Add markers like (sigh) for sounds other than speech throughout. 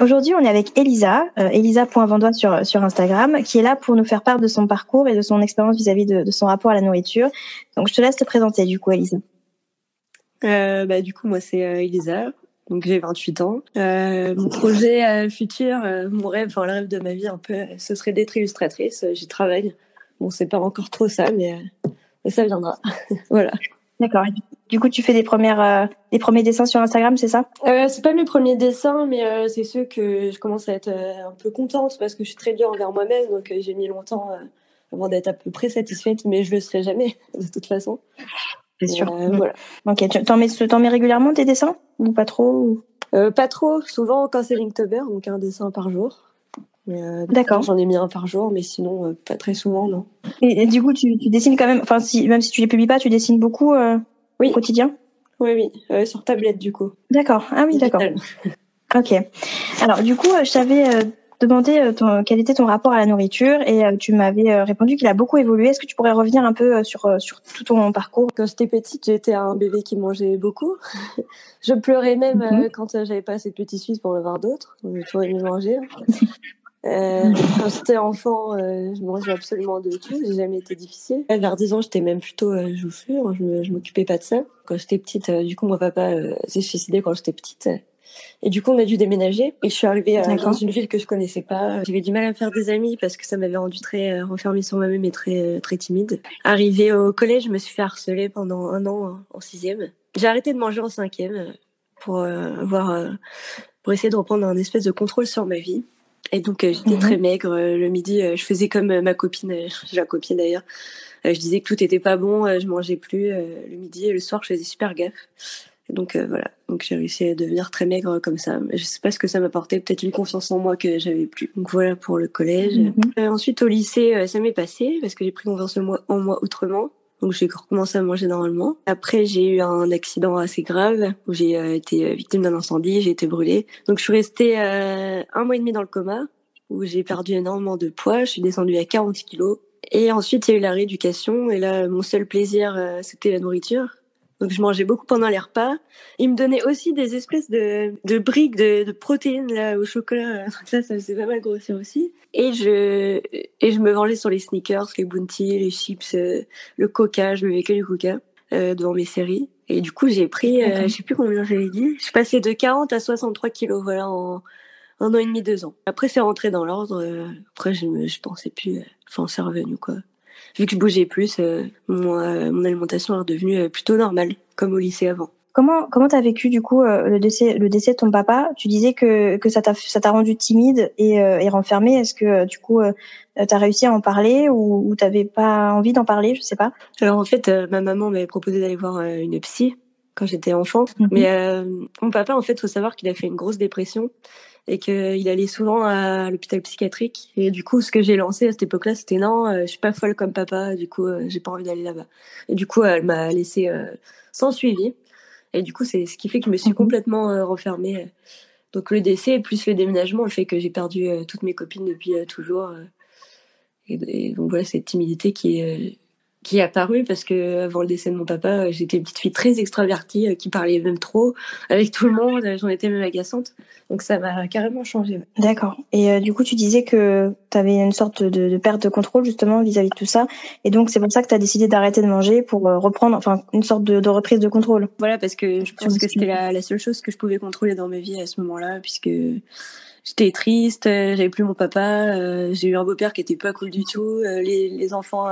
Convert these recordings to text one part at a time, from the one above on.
Aujourd'hui, on est avec Elisa, euh, Elisa.vendois sur, Instagram, qui est là pour nous faire part de son parcours et de son expérience vis-à-vis de, son rapport à la nourriture. Donc, je te laisse te présenter, du coup, Elisa. Euh, bah, du coup, moi, c'est euh, Elisa. Donc, j'ai 28 ans. Euh, mon projet euh, futur, mon rêve, enfin, le rêve de ma vie, un peu, ce serait d'être illustratrice. J'y travaille. Bon, c'est pas encore trop ça, mais ça viendra. (laughs) voilà. D'accord. Du coup, tu fais des premières, euh, des premiers dessins sur Instagram, c'est ça? Euh, C'est pas mes premiers dessins, mais euh, c'est ceux que je commence à être euh, un peu contente parce que je suis très dure envers moi-même, donc j'ai mis longtemps avant d'être à peu près satisfaite, mais je le serai jamais (laughs) de toute façon. C'est sûr. voilà. Ok. Tu t'en mets, t'en mets régulièrement tes dessins? Ou pas trop Pas trop. Souvent quand c'est Linktober, donc un dessin par jour. D'accord. J'en ai mis un par jour, mais sinon pas très souvent, non. Et, du coup, tu, tu, dessines quand même. Enfin, si même si tu les publies pas, tu dessines beaucoup oui. au quotidien? Oui, oui, euh, sur tablette du coup. D'accord. Ah oui, d'accord. (laughs) ok. Alors du coup, je t'avais euh, demandé euh, ton, quel était ton rapport à la nourriture et tu m'avais répondu qu'il a beaucoup évolué. Est-ce que tu pourrais revenir un peu sur sur tout ton parcours? Quand j'étais petite, j'étais un bébé qui mangeait beaucoup. (laughs) je pleurais même mhm. quand j'avais pas assez de petits suisses pour en avoir d'autres. J'ai toujours aimé manger. (laughs) Euh, quand j'étais enfant, euh, je mangeais absolument de tout. J'ai jamais été difficile. Vers 10 ans, j'étais même plutôt euh, joufflure. Je, je m'occupais pas de ça. Quand j'étais petite, euh, du coup, mon papa euh, s'est suicidé quand j'étais petite. Et du coup, on a dû déménager. Et je suis arrivée dans une ville que je connaissais pas. J'avais du mal à me faire des amis parce que ça m'avait rendu très renfermée sur moi-même et très très timide. Arrivée au collège, je me suis fait harceler pendant un an en sixième. J'ai arrêté de manger en cinquième pour pour essayer de reprendre un espèce de contrôle sur ma vie. Et donc euh, j'étais très maigre euh, le midi. Euh, je faisais comme ma copine, j'ai (laughs) la copine d'ailleurs. je disais que tout était pas bon, je mangeais plus le midi et le soir je faisais super gaffe. Et donc voilà, donc j'ai réussi à devenir très maigre comme ça. Je sais pas ce que ça m'apportait, peut-être une confiance en moi que j'avais plus. Donc voilà pour le collège. Mhm. ensuite au lycée, ça m'est passé parce que j'ai pris confiance en moi, en moi autrement. Donc j'ai recommencé à manger normalement. Après j'ai eu un accident assez grave où j'ai euh, été euh, victime d'un incendie, j'ai été brûlée. Donc je suis restée euh, un mois et demi dans le coma où j'ai perdu énormément de poids. Je suis descendue à 40 kilos. Et ensuite il y a eu la rééducation et là mon seul plaisir c'était la nourriture. Donc je mangeais beaucoup pendant les repas. Il me donnait aussi des espèces de, de briques de, de protéines là au chocolat. Ça, ça faisait pas mal grossir aussi. Et je et je me vengeais sur les sneakers, les bounty, les chips, euh, le coca. Je buvais que du coca euh, devant mes séries. Et du coup j'ai pris, euh, je sais plus combien j'avais dit. Je suis passée de 40 à 63 kilos, voilà en un an et demi, deux ans. Après c'est rentré dans l'ordre. Euh, après je me, je pensais plus. Enfin c'est revenu quoi vu que je bougeais plus, euh, mon, euh, mon, alimentation est redevenue euh, plutôt normale, comme au lycée avant. Comment comment t'as vécu du coup le décès le décès de ton papa? Tu disais que que ça t'a ça t'a rendu timide et, et renfermée. Est-ce que du coup t'as réussi à en parler ou, ou t'avais pas envie d'en parler? Je sais pas. Alors en fait, ma maman m'avait proposé d'aller voir une psy quand j'étais enfant, mhm. mais mon papa en fait, faut savoir qu'il a fait une grosse dépression et qu'il allait souvent à l'hôpital psychiatrique. Et du coup, ce que j'ai lancé à cette époque-là, c'était non, euh, je suis pas folle comme papa, du coup, euh, j'ai pas envie d'aller là-bas. Et du coup, elle m'a laissé euh, sans suivi. Et du coup, c'est ce qui fait que je me suis mhm. complètement renfermée. Donc le décès plus le déménagement, le fait que j'ai perdu toutes mes copines depuis toujours. Et, et, donc voilà, cette timidité qui est qui est apparu parce que avant le décès de mon papa, j'étais une petite fille très extravertie euh, qui parlait même trop avec tout le monde. J'en étais même agaçante. Donc ça m'a carrément changé. D'accord. Et euh, du coup, tu disais que tu avais une sorte de, de, perte de contrôle justement vis-à-vis de tout ça. Et donc c'est pour ça que tu as décidé d'arrêter de manger pour euh, reprendre, enfin une sorte de, de, reprise de contrôle. Voilà, parce que je pense que c'était la, la, seule chose que je pouvais contrôler dans ma vie à ce moment-là, puisque j'étais triste, j'avais plus mon papa, j'ai eu un beau-père qui était pas cool du tout, les, les enfants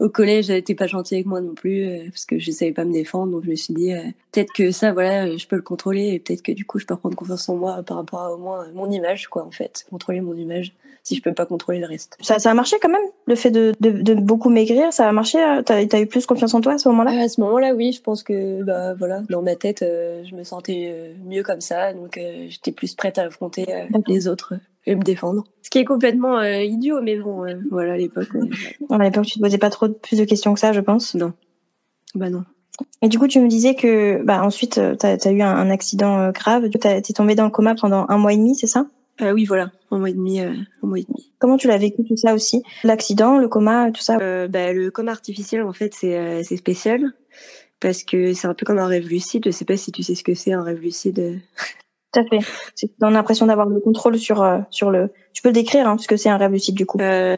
au collège, elle était pas gentille avec moi non plus euh, parce que je savais pas me défendre. Donc je me suis dit euh, peut-être que ça, voilà, je peux le contrôler et peut-être que du coup je peux reprendre confiance en moi par rapport à au moins mon image, quoi, en fait, contrôler mon image si je peux pas contrôler le reste. Ça, ça a marché quand même, le fait de, de, de beaucoup maigrir, ça a marché. Euh, t'as as eu plus confiance en toi à ce moment-là? À ce moment-là, oui, je pense que bah voilà, dans ma tête, je me sentais mieux comme ça, donc j'étais plus prête à affronter les autres et me défendre. Ce qui est complètement idiot, mais bon, voilà, à l'époque. à l'époque, tu te posais pas trop plus de questions que ça, je pense. Non. Bah non. Et du coup, tu me disais que bah, ensuite, tu as, eu un, accident grave. Tu es tombé dans le coma pendant un mois et demi, c'est ça? Euh, Oui, voilà, un mois et demi. un mois et demi. Comment tu l'as vécu tout ça aussi? L'accident, le coma, tout ça? Bah, Le coma artificiel, en fait, c'est spécial parce que c'est un peu comme un rêve lucide. Je sais pas si tu sais ce que c'est un rêve lucide. Tout à fait. On a l'impression d'avoir le contrôle sur euh, sur le. Tu peux le décrire hein, puisque c'est un rêve lucide du coup. Euh,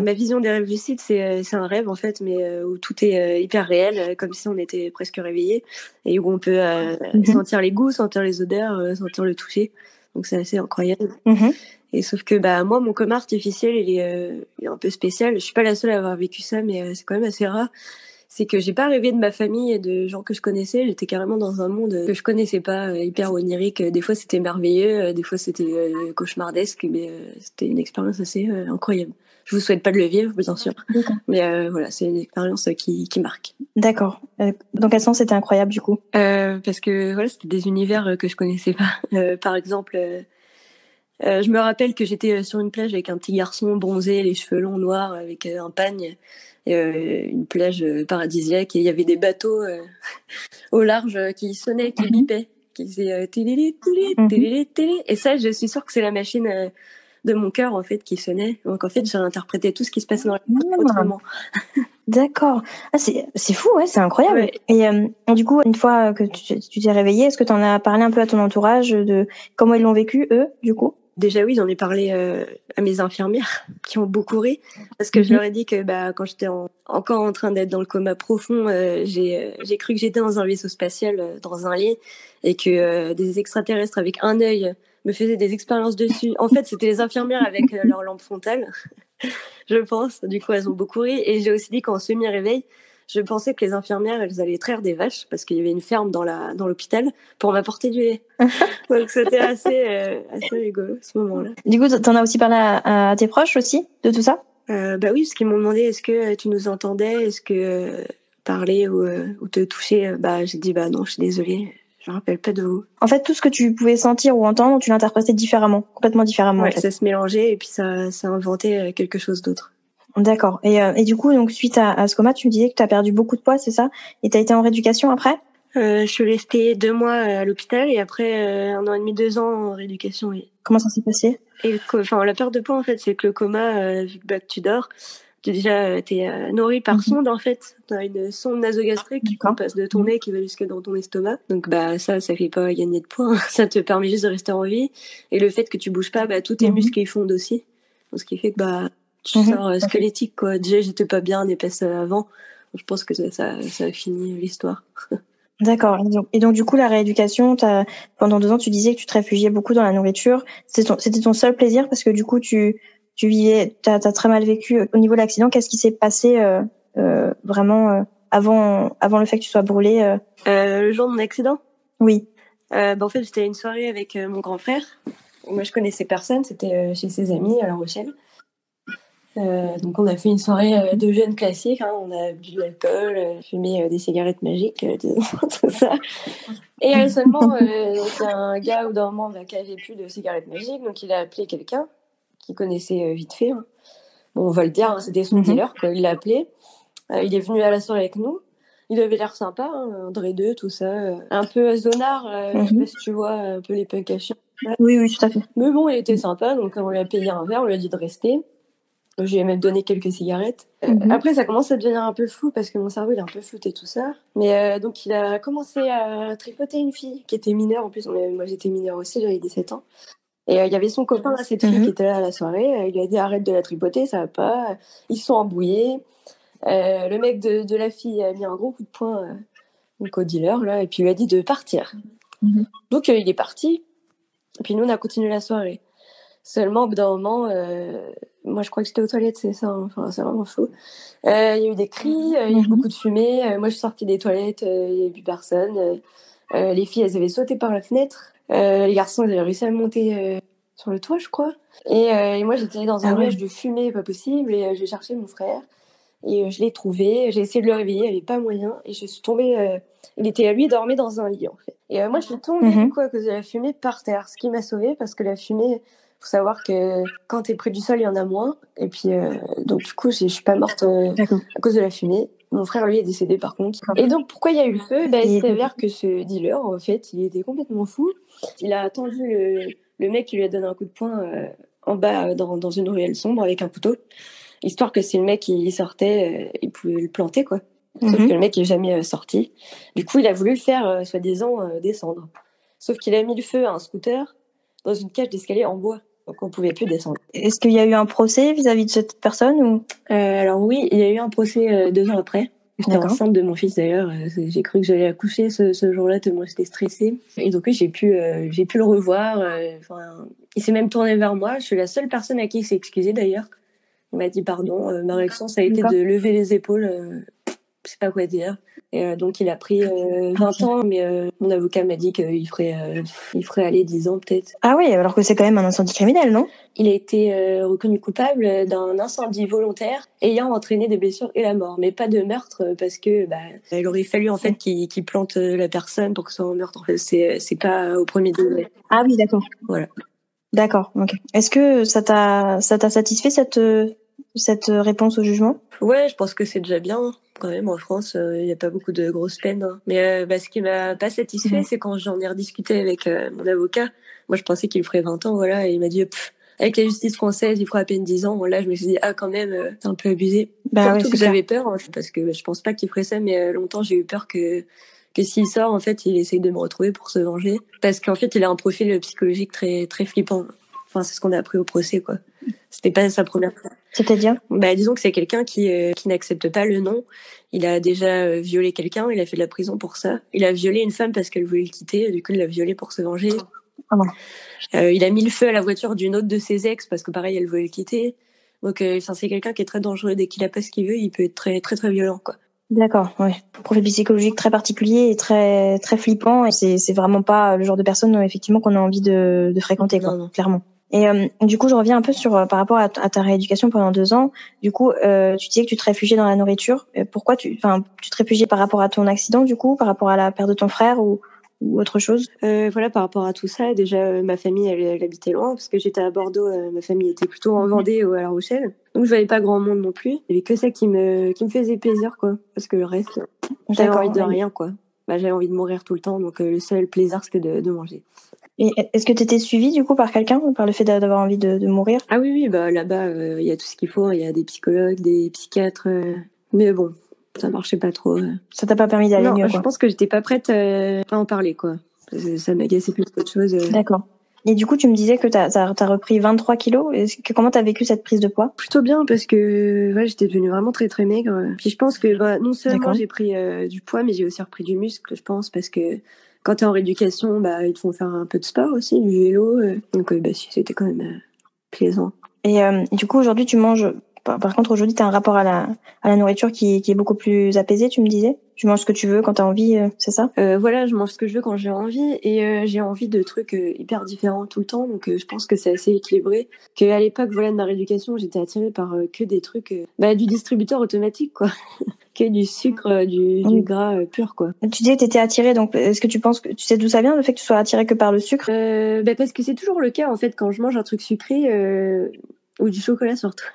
ma, vision des rêves lucides, c'est euh, c'est un rêve en fait, mais euh, où tout est hyper réel, comme si on était presque réveillé et où on peut mhm. sentir les goûts, sentir les odeurs, sentir le toucher. Donc c'est assez incroyable. Mhm. Et sauf que bah moi mon coma artificiel il est, il est un peu spécial. Je suis pas la seule à avoir vécu ça, mais c'est quand même assez rare c'est que j'ai pas rêvé de ma famille et de gens que je connaissais. J'étais carrément dans un monde que je connaissais pas, euh, hyper onirique. Des fois c'était merveilleux, euh, des fois c'était euh, cauchemardesque, mais c'était une expérience assez incroyable. Je vous souhaite pas de le vivre, bien sûr, mais voilà, c'est une expérience qui, qui marque. D'accord. dans quel sens c'était incroyable du coup? Parce que voilà, c'était des univers que je connaissais pas. (laughs) par exemple. je me rappelle que j'étais sur une plage avec un petit garçon bronzé, les cheveux longs noirs, avec un pagne, une plage euh, paradisiaque et il y avait des bateaux euh, (laughs) au large qui sonnaient, qui mhm. bipaient, qui faisaient télé, télé, mhm. télé, télé. Et ça, je suis sûre que c'est la machine de mon cœur en fait qui sonnait. Donc en fait, j'ai interprété tout ce qui se passait dans la ah. autrement. D'accord. Ah, c'est fou, ouais, c'est incroyable. Et du coup, une fois que tu t'es réveillé, est-ce que tu en as parlé un peu à ton entourage de comment ils l'ont vécu eux, du coup? Déjà oui, j'en ai parlé euh, à mes infirmières (laughs) qui ont beaucoup ri parce que je mhm. leur ai dit que bah, quand j'étais encore en train d'être dans le coma profond, euh, euh, j'ai cru que j'étais dans un vaisseau spatial, dans un lit, et que des extraterrestres avec un œil me faisaient des expériences dessus. En fait, c'était les infirmières avec leur lampe frontale, (laughs) je pense. Du coup, elles ont beaucoup ri. Et j'ai aussi dit qu'en semi-réveil, je pensais que les infirmières, elles allaient traire des vaches parce qu'il y avait une ferme dans la dans l'hôpital pour m'apporter du lait. (laughs) Donc c'était assez euh, assez rigolo ce moment-là. Du coup, t'en as aussi parlé à, tes proches aussi de tout ça? Euh, Bah oui, parce qu'ils m'ont demandé est-ce que tu nous entendais, est-ce que euh, parler ou, euh, ou te toucher? Bah j'ai dit bah non, je suis désolée. Je me rappelle pas de vous. En fait, tout ce que tu pouvais sentir ou entendre, tu l'interprétais différemment, complètement différemment. Ouais, ça se mélangeait et puis ça, ça inventait quelque chose d'autre. D'accord. Et, euh, et du coup, donc suite à, à, ce coma, tu me disais que tu as perdu beaucoup de poids, c'est ça? Et tu as été en rééducation après? Euh, Je suis restée deux mois à l'hôpital et après euh, un an et demi, deux ans en rééducation. Oui. Comment ça s'est passé? Et enfin, La perte de poids, en fait, c'est que le coma, euh, vu que bah, tu dors, tu déjà es nourri par mhm. sonde en fait. Tu as une sonde nasogastrique qui passe de ton nez qui va jusque dans ton estomac. Donc bah ça, ça fait pas gagner de poids. (laughs) ça te permet juste de rester en vie. Et le fait que tu bouges pas, bah tous tes mhm. muscles ils fondent aussi. Ce qui fait que bah tu mhm. sors squelettique quoi. Déjà j'étais pas bien épaisse avant. Je pense que ça, ça, ça a fini l'histoire. (laughs) D'accord. Et donc, du coup, la rééducation, as, pendant deux ans, tu disais que tu te réfugiais beaucoup dans la nourriture. C'était ton, ton, seul plaisir parce que du coup, tu, tu vivais, t'as as très mal vécu au niveau de l'accident. Qu'est-ce qui s'est passé euh, euh, vraiment euh, avant, avant le fait que tu sois brûlée euh? euh Le jour de mon accident? Oui. Euh, bah, en fait, j'étais à une soirée avec mon grand frère. Moi, je connaissais personne. C'était chez ses amis à La Rochelle. Euh, donc on a fait une soirée euh, de jeunes classiques, hein. on a bu de l'alcool, euh, fumé des cigarettes magiques, (laughs) tout ça. Et seulement, il y a un gars au d'un moment qui avait plus de cigarettes magiques, donc il a appelé quelqu'un qui connaissait vite fait. Hein. Bon, on va le dire, hein, c'était son mhm. dealer, quoi. il l'a appelé. il est venu à la soirée avec nous. Il avait l'air sympa, André 2, tout ça. un peu zonard, je sais mhm. pas si tu vois, un peu les punks à chiens. Oui, oui, tout à fait. Mais bon, il était sympa, donc on lui a payé un verre, on lui a dit de rester. Je lui ai même donné quelques cigarettes. Euh, mhm. Après, ça commence à devenir un peu fou parce que mon cerveau il est un peu flouté tout ça. Mais euh, donc, il a commencé à tripoter une fille qui était mineure. En plus, moi j'étais mineure aussi, j'avais 17 ans. Et euh, il y avait son copain, cette fille, mhm. qui était là à la soirée. il lui a dit arrête de la tripoter, ça va pas. Ils sont embrouillés. le mec de, de, la fille a mis un gros coup de poing au dealer, là, et puis il lui a dit de partir. Mhm. Donc, il est parti. Et puis nous, on a continué la soirée. Seulement, au bout d'un moment, euh, moi je crois que j'étais aux toilettes, c'est ça, hein. enfin c'est vraiment fou. Euh, il y a eu des cris, euh, il y a eu mhm. beaucoup de fumée. moi je suis sortie des toilettes, il n'y avait plus personne. les filles, elles avaient sauté par la fenêtre. les garçons, ils avaient réussi à monter sur le toit, je crois. Et, moi j'étais dans un ah nuage de fumée, pas possible, et j'ai cherché mon frère. Et je l'ai trouvé, j'ai essayé de le réveiller, il n'y avait pas moyen. Et je suis tombée, il était, lui, il dormait dans un lit en fait. Et moi je suis tombée, mhm. quoi, à cause de la fumée par terre, ce qui m'a sauvée parce que la fumée faut savoir que quand tu es près du sol, il y en a moins. Et puis, euh, donc, du coup, je suis pas morte euh, à cause de la fumée. Mon frère, lui, est décédé par contre. Et donc, pourquoi il y a eu le feu? Ben, Il s'avère que ce dealer, en fait, il était complètement fou. Il a attendu le, le mec qui lui a donné un coup de poing euh, en bas dans, dans, une ruelle sombre avec un couteau, histoire que si le mec il sortait, il pouvait le planter, quoi. Sauf mhm. que le mec est jamais sorti. Du coup, il a voulu le faire, soi-disant, descendre. Sauf qu'il a mis le feu à un scooter dans une cage d'escalier en bois. Donc on pouvait plus descendre. Est-ce qu'il y a eu un procès vis-à-vis de cette personne ou? Euh, Alors oui, il y a eu un procès euh, deux ans après. J'étais enceinte de mon fils d'ailleurs. Euh, j'ai cru que j'allais accoucher ce, ce jour-là tellement j'étais stressée. Et donc oui, j'ai pu, j'ai pu le revoir. Enfin, il s'est même tourné vers moi. Je suis la seule personne à qui il s'est excusé d'ailleurs. Il m'a dit pardon. ma réaction, ça a été de lever les épaules. Je sais pas quoi dire. Et euh, donc il a pris 20 euh, ans, mais euh, mon avocat m'a dit qu'il ferait, il ferait aller 10 ans peut-être. Ah oui, alors que c'est quand même un incendie criminel, non? Il a été reconnu coupable d'un incendie volontaire ayant entraîné des blessures et la mort, mais pas de meurtre parce que bah, il aurait fallu en fait qu'il plante la personne pour que ce soit un meurtre. En fait, c'est pas au premier degré. Ah oui, d'accord. Voilà. D'accord. Ok. Est-ce que ça t'a ça t'a satisfait cette cette réponse au jugement? Ouais, je pense que c'est déjà bien. Quand même, en France, il euh, n'y a pas beaucoup de grosses peines. Hein. Mais euh, bah, ce qui m'a pas satisfait, mhm. c'est quand j'en ai rediscuté avec euh, mon avocat. Moi, je pensais qu'il ferait 20 ans, voilà, et il m'a dit, avec la justice française, il fera à peine 10 ans. Là, je me suis dit, ah, quand même, c'est un peu abusé. Bah, Surtout que j'avais peur, hein, parce que je pense pas qu'il ferait ça, mais longtemps, j'ai eu peur que que s'il sort, en fait, il essaye de me retrouver pour se venger. Parce qu'en fait, il a un profil psychologique très très flippant. Enfin, c'est ce qu'on a appris au procès, quoi. C'était pas sa première fois. C'est-à-dire? Bah, disons que c'est quelqu'un qui euh, qui n'accepte pas le non. Il a déjà euh, violé quelqu'un, il a fait de la prison pour ça. Il a violé une femme parce qu'elle voulait le quitter, du coup il l'a violé pour se venger. Ah euh, il a mis le feu à la voiture d'une autre de ses ex parce que pareil elle voulait le quitter. Donc euh, c'est quelqu'un qui est très dangereux dès qu'il a pas ce qu'il veut, il peut être très très très violent quoi. D'accord, ouais. Profil psychologique très particulier et très très flippant et c'est c'est vraiment pas le genre de personne effectivement qu'on a envie de, de fréquenter quoi, clairement. Et euh, du coup, je reviens un peu sur euh, par rapport à, ta rééducation pendant deux ans. Du coup, euh, tu disais que tu te réfugiais dans la nourriture. Pourquoi tu, enfin, tu te réfugiais par rapport à ton accident, du coup, par rapport à la perte de ton frère ou, ou autre chose? Euh, Voilà, par rapport à tout ça, déjà, ma famille, elle, habitait loin parce que j'étais à Bordeaux. ma famille était plutôt en Vendée ou à La Rochelle, donc je voyais pas grand monde non plus. Il y avait que ça qui me qui me faisait plaisir, quoi, parce que le reste, j'avais envie de rien, quoi. Bah, j'avais envie de mourir tout le temps, donc le seul plaisir c'était de, de manger. Et est-ce que tu étais suivie du coup par quelqu'un, par le fait d'avoir envie de, de, mourir? Ah oui, oui, bah là-bas, euh, il y a tout ce qu'il faut. Il y a des psychologues, des psychiatres. Euh, mais bon, ça marchait pas trop. Euh. Ça t'a pas permis d'aller mieux Non, je pense que j'étais pas prête à en parler, quoi. Ça m'agaçait plus qu'autre chose. D'accord. Et du coup, tu me disais que tu as, as, repris 23 kilos. Que, comment tu as vécu cette prise de poids? Plutôt bien parce que ouais, j'étais devenue vraiment très très maigre. Puis je pense que bah, non seulement j'ai pris du poids, mais j'ai aussi repris du muscle, je pense, parce que quand tu es en rééducation, bah, ils te font faire un peu de sport aussi, du vélo. Euh. donc, bah, c'était quand même euh, plaisant. Et euh, du coup, aujourd'hui, tu manges. Par, contre, aujourd'hui, tu as un rapport à la, à la nourriture qui, qui est beaucoup plus apaisé, tu me disais? Tu manges ce que tu veux quand tu as envie, c'est ça? Voilà, je mange ce que je veux quand j'ai envie. Et j'ai envie de trucs hyper différents tout le temps. Donc, je pense que c'est assez équilibré. Qu'à l'époque, voilà, de ma rééducation, j'étais attirée par que des trucs. bah, du distributeur automatique, quoi. (laughs) du sucre, euh, du, du gras euh, pur, quoi. Tu disais que tu étais attirée, donc est-ce que tu penses que tu sais d'où ça vient le fait que tu sois attirée que par le sucre? Euh, bah Parce que c'est toujours le cas en fait quand je mange un truc sucré euh, ou du chocolat surtout.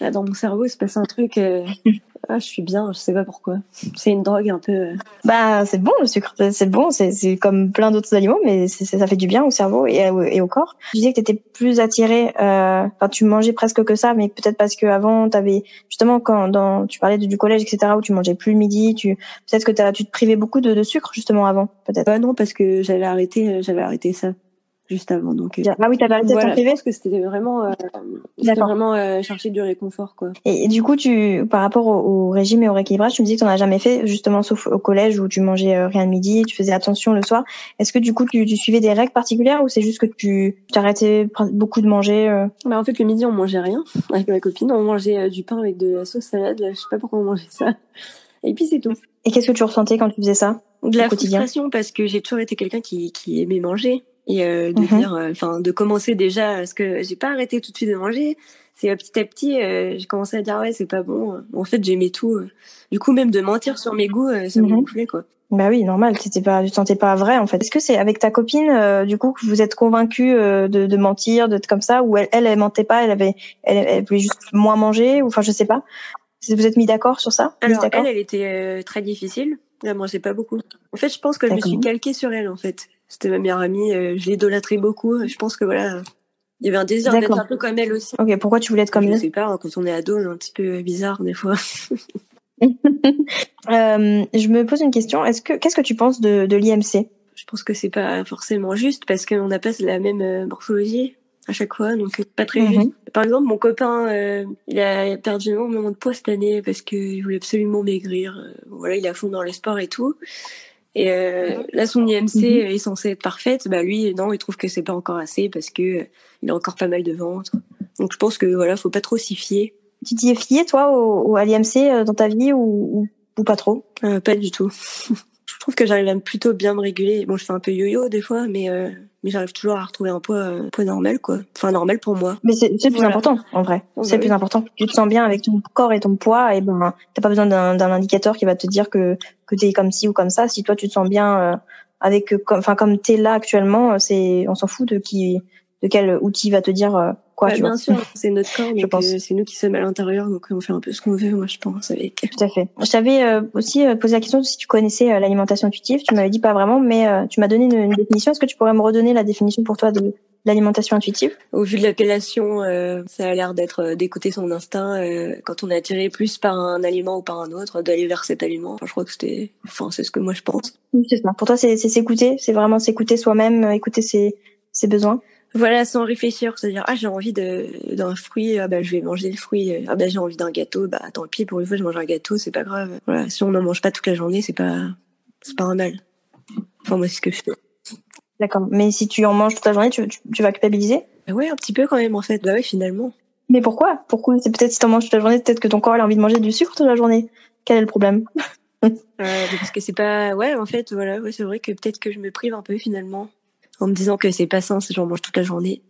Là, dans mon cerveau, il se passe un truc. Euh, (laughs) ah, je suis bien, je sais pas pourquoi. C'est une drogue un peu. Euh. Bah, c'est bon le sucre, c'est bon, c'est comme plein d'autres aliments, mais ça fait du bien au cerveau et, et au corps. Tu disais que tu étais plus attirée, euh, enfin, tu mangeais presque que ça, mais peut-être parce que avant, avais justement quand dans, tu parlais du collège, etc., où tu mangeais plus le midi, tu peut-être que as, tu te privais beaucoup de, de sucre justement avant, peut-être. Bah non, parce que j'avais arrêté, j'avais arrêté ça juste avant. Donc, euh, ah oui, t'as arrêté voilà, de parce que c'était vraiment, euh, c'était vraiment euh, chercher du réconfort, quoi. Et, du coup, tu, par rapport au, régime et au rééquilibrage, tu me dis que t'en as jamais fait, justement, sauf au collège où tu mangeais euh, rien le midi, tu faisais attention le soir. Est-ce que du coup, tu, tu suivais des règles particulières ou c'est juste que tu t'arrêtais beaucoup de manger euh? Bah en fait, le midi, on mangeait rien (laughs) avec ma copine. On mangeait du pain avec de la sauce salade. Là, je sais pas pourquoi on mangeait ça. Et puis c'est tout. Et qu'est-ce que tu ressentais quand tu faisais ça De la frustration parce que j'ai toujours été quelqu'un qui, qui aimait manger et euh, de mhm. dire, euh, enfin, de commencer déjà, parce que j'ai pas arrêté tout de suite de manger. c'est petit à petit, j'ai commencé à dire ouais, c'est pas bon. En fait, j'aimais tout. Du coup, même de mentir sur mes goûts, ça me mhm. gonflait quoi. Bah oui, normal. C'était pas, tu sentais pas vrai en fait. Est-ce que c'est avec ta copine, du coup, que vous êtes convaincu de, de, mentir, d'être comme ça, ou elle, elle, elle mentait pas, elle avait, elle, elle voulait juste moins manger, ou enfin, je sais pas. Vous êtes mis d'accord sur ça? Alors elle, elle était très difficile. Elle mangeait pas beaucoup. En fait, je pense que je me suis calquée sur elle en fait. C'était ma meilleure amie. je l'idolâtrais beaucoup. Je pense que voilà, il y avait un désir d'être un peu comme elle aussi. Ok, pourquoi tu voulais être comme elle Je sais pas, hein, quand on est ado, on est un petit peu bizarre des fois. (laughs) euh, je me pose une question. Est-ce que qu'est-ce que tu penses de, de l'IMC Je pense que c'est pas forcément juste parce qu'on n'a pas la même euh, morphologie à chaque fois, donc pas très mhm. juste. Par exemple, mon copain, euh, il a perdu énormément de poids cette année parce qu'il voulait absolument maigrir. Euh, voilà, il a fond dans le sport et tout. Et euh, là, son IMC mhm. est censé être parfaite. Bah lui, non, il trouve que c'est pas encore assez parce que il a encore pas mal de ventre. Donc je pense que voilà, faut pas trop s'y fier. Tu t'y es fié toi au, à l'IMC euh, dans ta vie ou, ou, pas trop? Euh, Pas du tout. (laughs) je trouve que j'arrive à plutôt bien me réguler. Bon, je fais un peu yo-yo des fois, mais euh, mais j'arrive toujours à retrouver un poids, un poids normal, quoi. Enfin, normal pour moi. Mais c'est plus important, en vrai. c'est plus important. Tu te sens bien avec ton corps et ton poids, et ben, t'as pas besoin d'un indicateur qui va te dire que que t'es comme ci ou comme ça. Si toi tu te sens bien avec, enfin comme t'es là actuellement, c'est, on s'en fout de qui de quel outil va te dire euh, quoi. Bah, bien sûr, c'est notre corps, je pense. c'est nous qui sommes à l'intérieur, donc on fait un peu ce qu'on veut, moi je pense. Avec. Tout à fait. Je t'avais euh, aussi euh, posé la question si tu connaissais l'alimentation intuitive. Tu m'avais dit pas vraiment, mais tu m'as donné une, définition. Est-ce que tu pourrais me redonner la définition pour toi de l'alimentation intuitive? Au vu de l'appellation, ça a l'air d'être d'écouter son instinct quand on est attiré plus par un aliment ou par un autre, d'aller vers cet aliment. Enfin, je crois que c'était, enfin, c'est ce que moi je pense. c'est ça. Pour toi, c'est s'écouter, c'est vraiment s'écouter soi-même, écouter ses, ses besoins. Voilà, sans réfléchir, c'est-à-dire ah j'ai envie de d'un fruit, ah bah je vais manger le fruit, ah bah j'ai envie d'un gâteau, bah tant pis pour une fois je mange un gâteau, c'est pas grave. Voilà, si on n'en mange pas toute la journée, c'est pas c'est pas un mal. Enfin moi c'est ce que je fais. D'accord, mais si tu en manges toute la journée, tu, tu, vas culpabiliser? Bah Ouais, un petit peu quand même en fait. Bah ouais, finalement. Mais pourquoi? Pourquoi? C'est peut-être si tu en manges toute la journée, peut-être que ton corps a envie de manger du sucre toute la journée. Quel est le problème? Euh, Parce que c'est pas ouais en fait voilà ouais, c'est vrai que peut-être que je me prive un peu finalement en me disant que c'est pas sain si j'en mange toute la journée.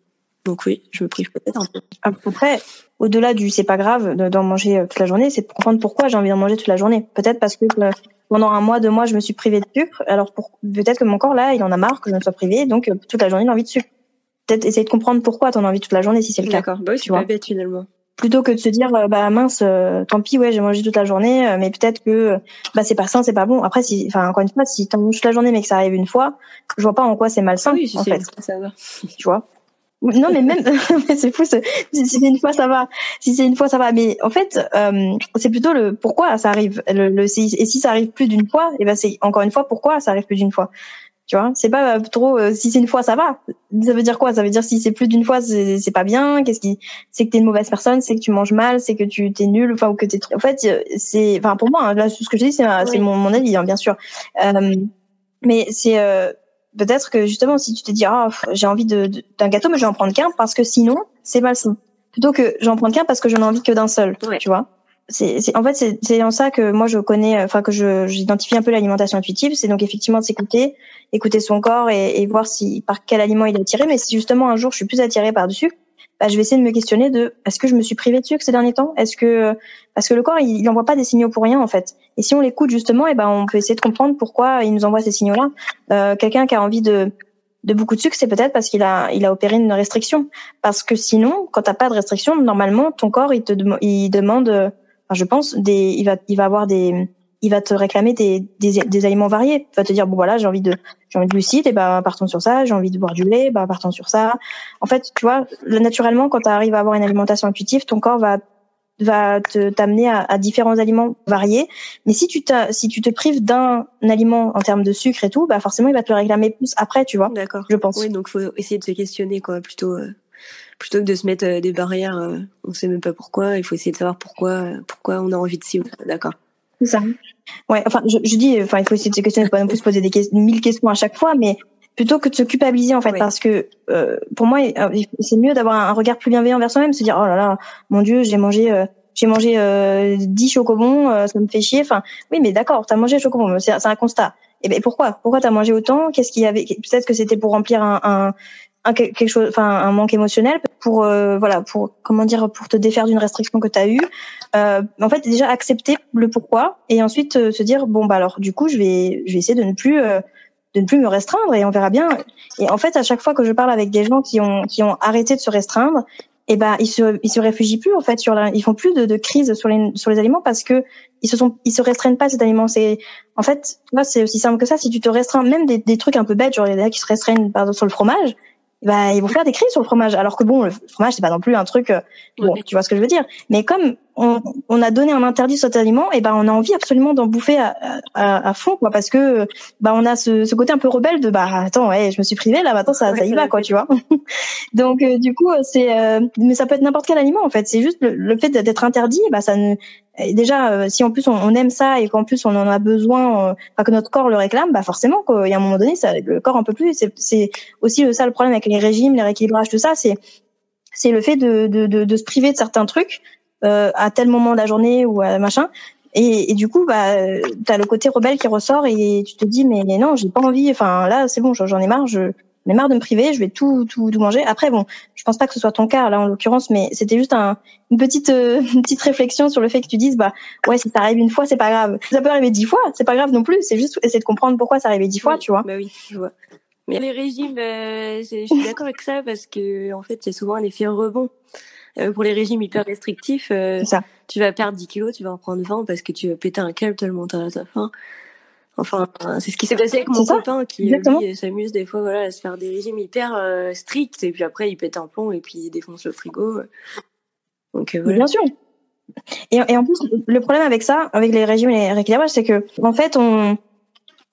Donc oui, je me prive peut-être un peu. Après, au-delà du c'est pas grave d'en manger euh, toute la journée, c'est comprendre pourquoi j'ai envie d'en manger toute la journée. Peut-être parce que euh, pendant un mois, deux mois, je me suis privée de sucre. Alors peut-être que mon corps là, il en a marre que je me sois privée, donc euh, toute la journée, il a envie de sucre. Peut-être essayer de comprendre pourquoi t'en as envie toute la journée si c'est le cas. D'accord, bah oui, c'est pas bête finalement plutôt que de se dire bah mince tant pis ouais j'ai mangé toute la journée mais peut-être que bah c'est pas sain c'est pas bon. Après si enfin encore une fois si t'en manges toute la journée mais que ça arrive une fois je vois pas en quoi c'est malsain oui, en fait. ça va tu vois? Non mais même (laughs) c'est fou si c'est une fois ça va. Si c'est une fois ça va. Mais en fait euh, c'est plutôt le pourquoi ça arrive. Le, le et si ça arrive plus d'une fois et ben c'est encore une fois pourquoi ça arrive plus d'une fois? Tu vois, c'est pas euh, trop euh, si c'est une fois ça va. Ça veut dire quoi? Ça veut dire si c'est plus d'une fois c'est pas bien. Qu'est-ce qui C'est que t'es une mauvaise personne, c'est que tu manges mal, c'est que tu t'es nul, enfin ou que t'es. En fait, euh, c'est enfin pour moi hein, là ce que je dis c'est c'est mon, mon avis hein, bien sûr. Euh, mais c'est peut-être que justement si tu te dis ah j'ai envie de d'un gâteau mais je vais en prendre qu'un parce que sinon c'est malsain. Plutôt que j'en prends qu'un parce que j'en ai envie que d'un seul, tu vois c'est en fait c'est en ça que moi je connais enfin que je j'identifie un peu l'alimentation intuitive. C'est donc effectivement de s'écouter écouter son corps et, et, voir si par quel aliment il est attiré. Mais si justement un jour je suis plus attirée par dessus bah, je vais essayer de me questionner de est-ce que je me suis privée de sucre ces derniers temps? Est-ce que parce que le corps il, il envoie pas des signaux pour rien en fait. Et si on l'écoute justement et ben on peut essayer de comprendre pourquoi il nous envoie ces signaux là euh, quelqu'un qui a envie de de beaucoup de sucre, c'est peut-être parce qu'il a, il a opéré une restriction. Parce que sinon, quand t'as pas de restriction, normalement, ton corps, il te, il demande, je pense, des, il va, il va avoir des, il va te réclamer des, des, des, aliments variés. Il va te dire bon voilà, j'ai envie de, j'ai envie de glucides, et ben partons sur ça. J'ai envie de boire du lait, ben partons sur ça. En fait, tu vois, naturellement, quand tu arrives à avoir une alimentation intuitive, ton corps va va te t'amener à, à, différents aliments variés. Mais si tu si tu te prives d'un aliment en termes de sucre et tout, bah forcément il va te le réclamer plus après, tu vois. D'accord. Je pense. Oui, donc faut essayer de se questionner quoi, plutôt. Euh, plutôt que de se mettre euh, des barrières, euh, on sait même pas pourquoi. Il faut essayer de savoir pourquoi, euh, pourquoi on a envie de ci D'accord. C'est ça. Ouais. Enfin, je, je, dis, enfin, il faut essayer de se questionner, pas non plus se poser des questions, mille questions à chaque fois, mais plutôt que de se culpabiliser en fait, parce que pour moi, c'est mieux d'avoir un regard plus bienveillant vers soi-même, se dire oh là là, mon Dieu, j'ai mangé. j'ai mangé euh, 10 chocobons, ça me fait chier. Enfin, oui, mais d'accord, t'as mangé chocobons, c'est un constat. Et ben pourquoi? Pourquoi t'as mangé autant? Qu'est-ce qu'il y avait? Peut-être que c'était pour remplir un, un, un quelque chose enfin un manque émotionnel pour euh, voilà pour comment dire pour te défaire d'une restriction que tu as eue. Euh, en fait déjà accepter le pourquoi et ensuite euh, se dire bon bah alors du coup je vais je vais essayer de ne plus euh, de ne plus me restreindre et on verra bien. Et en fait à chaque fois que je parle avec des gens qui ont qui ont arrêté de se restreindre et eh ben ils se ils se réfugient plus en fait sur la, ils font plus de, de crise sur les sur les aliments parce que ils se sont ils se restreignent pas cet aliment c'est en fait là c'est aussi simple que ça. Si tu te restreins même des, des trucs un peu bêtes genre il y a qui se restreignent par exemple sur le fromage bah ils vont faire des crises sur le fromage alors que bon le fromage c'est pas non plus un truc euh, bon tu vois ce que je veux dire. Mais comme on, on a donné un interdit sur cet aliment et ben on a envie absolument d'en bouffer à, à, à, fond quoi parce que bah on a ce, ce, côté un peu rebelle de bah attends ouais je me suis privé là maintenant ça, ça y va quoi tu vois. (laughs) Donc euh, du coup c'est euh, mais ça peut être n'importe quel aliment en fait. C'est juste le, le fait d'être interdit bah ça ne déjà, euh, si en plus on, on, aime ça et qu'en plus on en a besoin, euh, enfin que notre corps le réclame, bah forcément qu'il y a un moment donné, ça, le corps un peu plus. C'est aussi ça le problème avec les régimes, les rééquilibrages, tout ça, c'est c'est le fait de, de, de, de, se priver de certains trucs à tel moment de la journée ou à machin. Et, et du coup, bah, t'as le côté rebelle qui ressort et tu te dis mais, mais non, j'ai pas envie. Enfin là, c'est bon, j'en ai marre. Je, mais marre de me priver, je vais tout, tout, tout manger. Après, bon, je pense pas que ce soit ton cas là en l'occurrence, mais c'était juste un, une petite, euh, une petite réflexion sur le fait que tu dises, bah ouais, si ça arrive une fois, c'est pas grave. Ça peut arriver dix fois, c'est pas grave non plus. C'est juste essayer de comprendre pourquoi ça arrive dix fois, tu vois. Bah oui, je vois. Mais les régimes, euh, je suis d'accord avec ça parce que en fait, c'est souvent un effet rebond. Euh, pour les régimes hyper restrictifs, euh, tu vas perdre 10 kilos, tu vas en prendre 20 parce que tu vas péter un câble tellement t'as faim. Enfin, c'est ce qui s'est passé avec mon copain qui lui s'amuse des fois voilà à se faire des régimes hyper euh, stricts et puis après il pète un plomb et puis il défonce le frigo. Donc euh, voilà. Bien sûr. Et, et, en plus, le problème avec ça, avec les régimes et les rééquilibrages, c'est que en fait on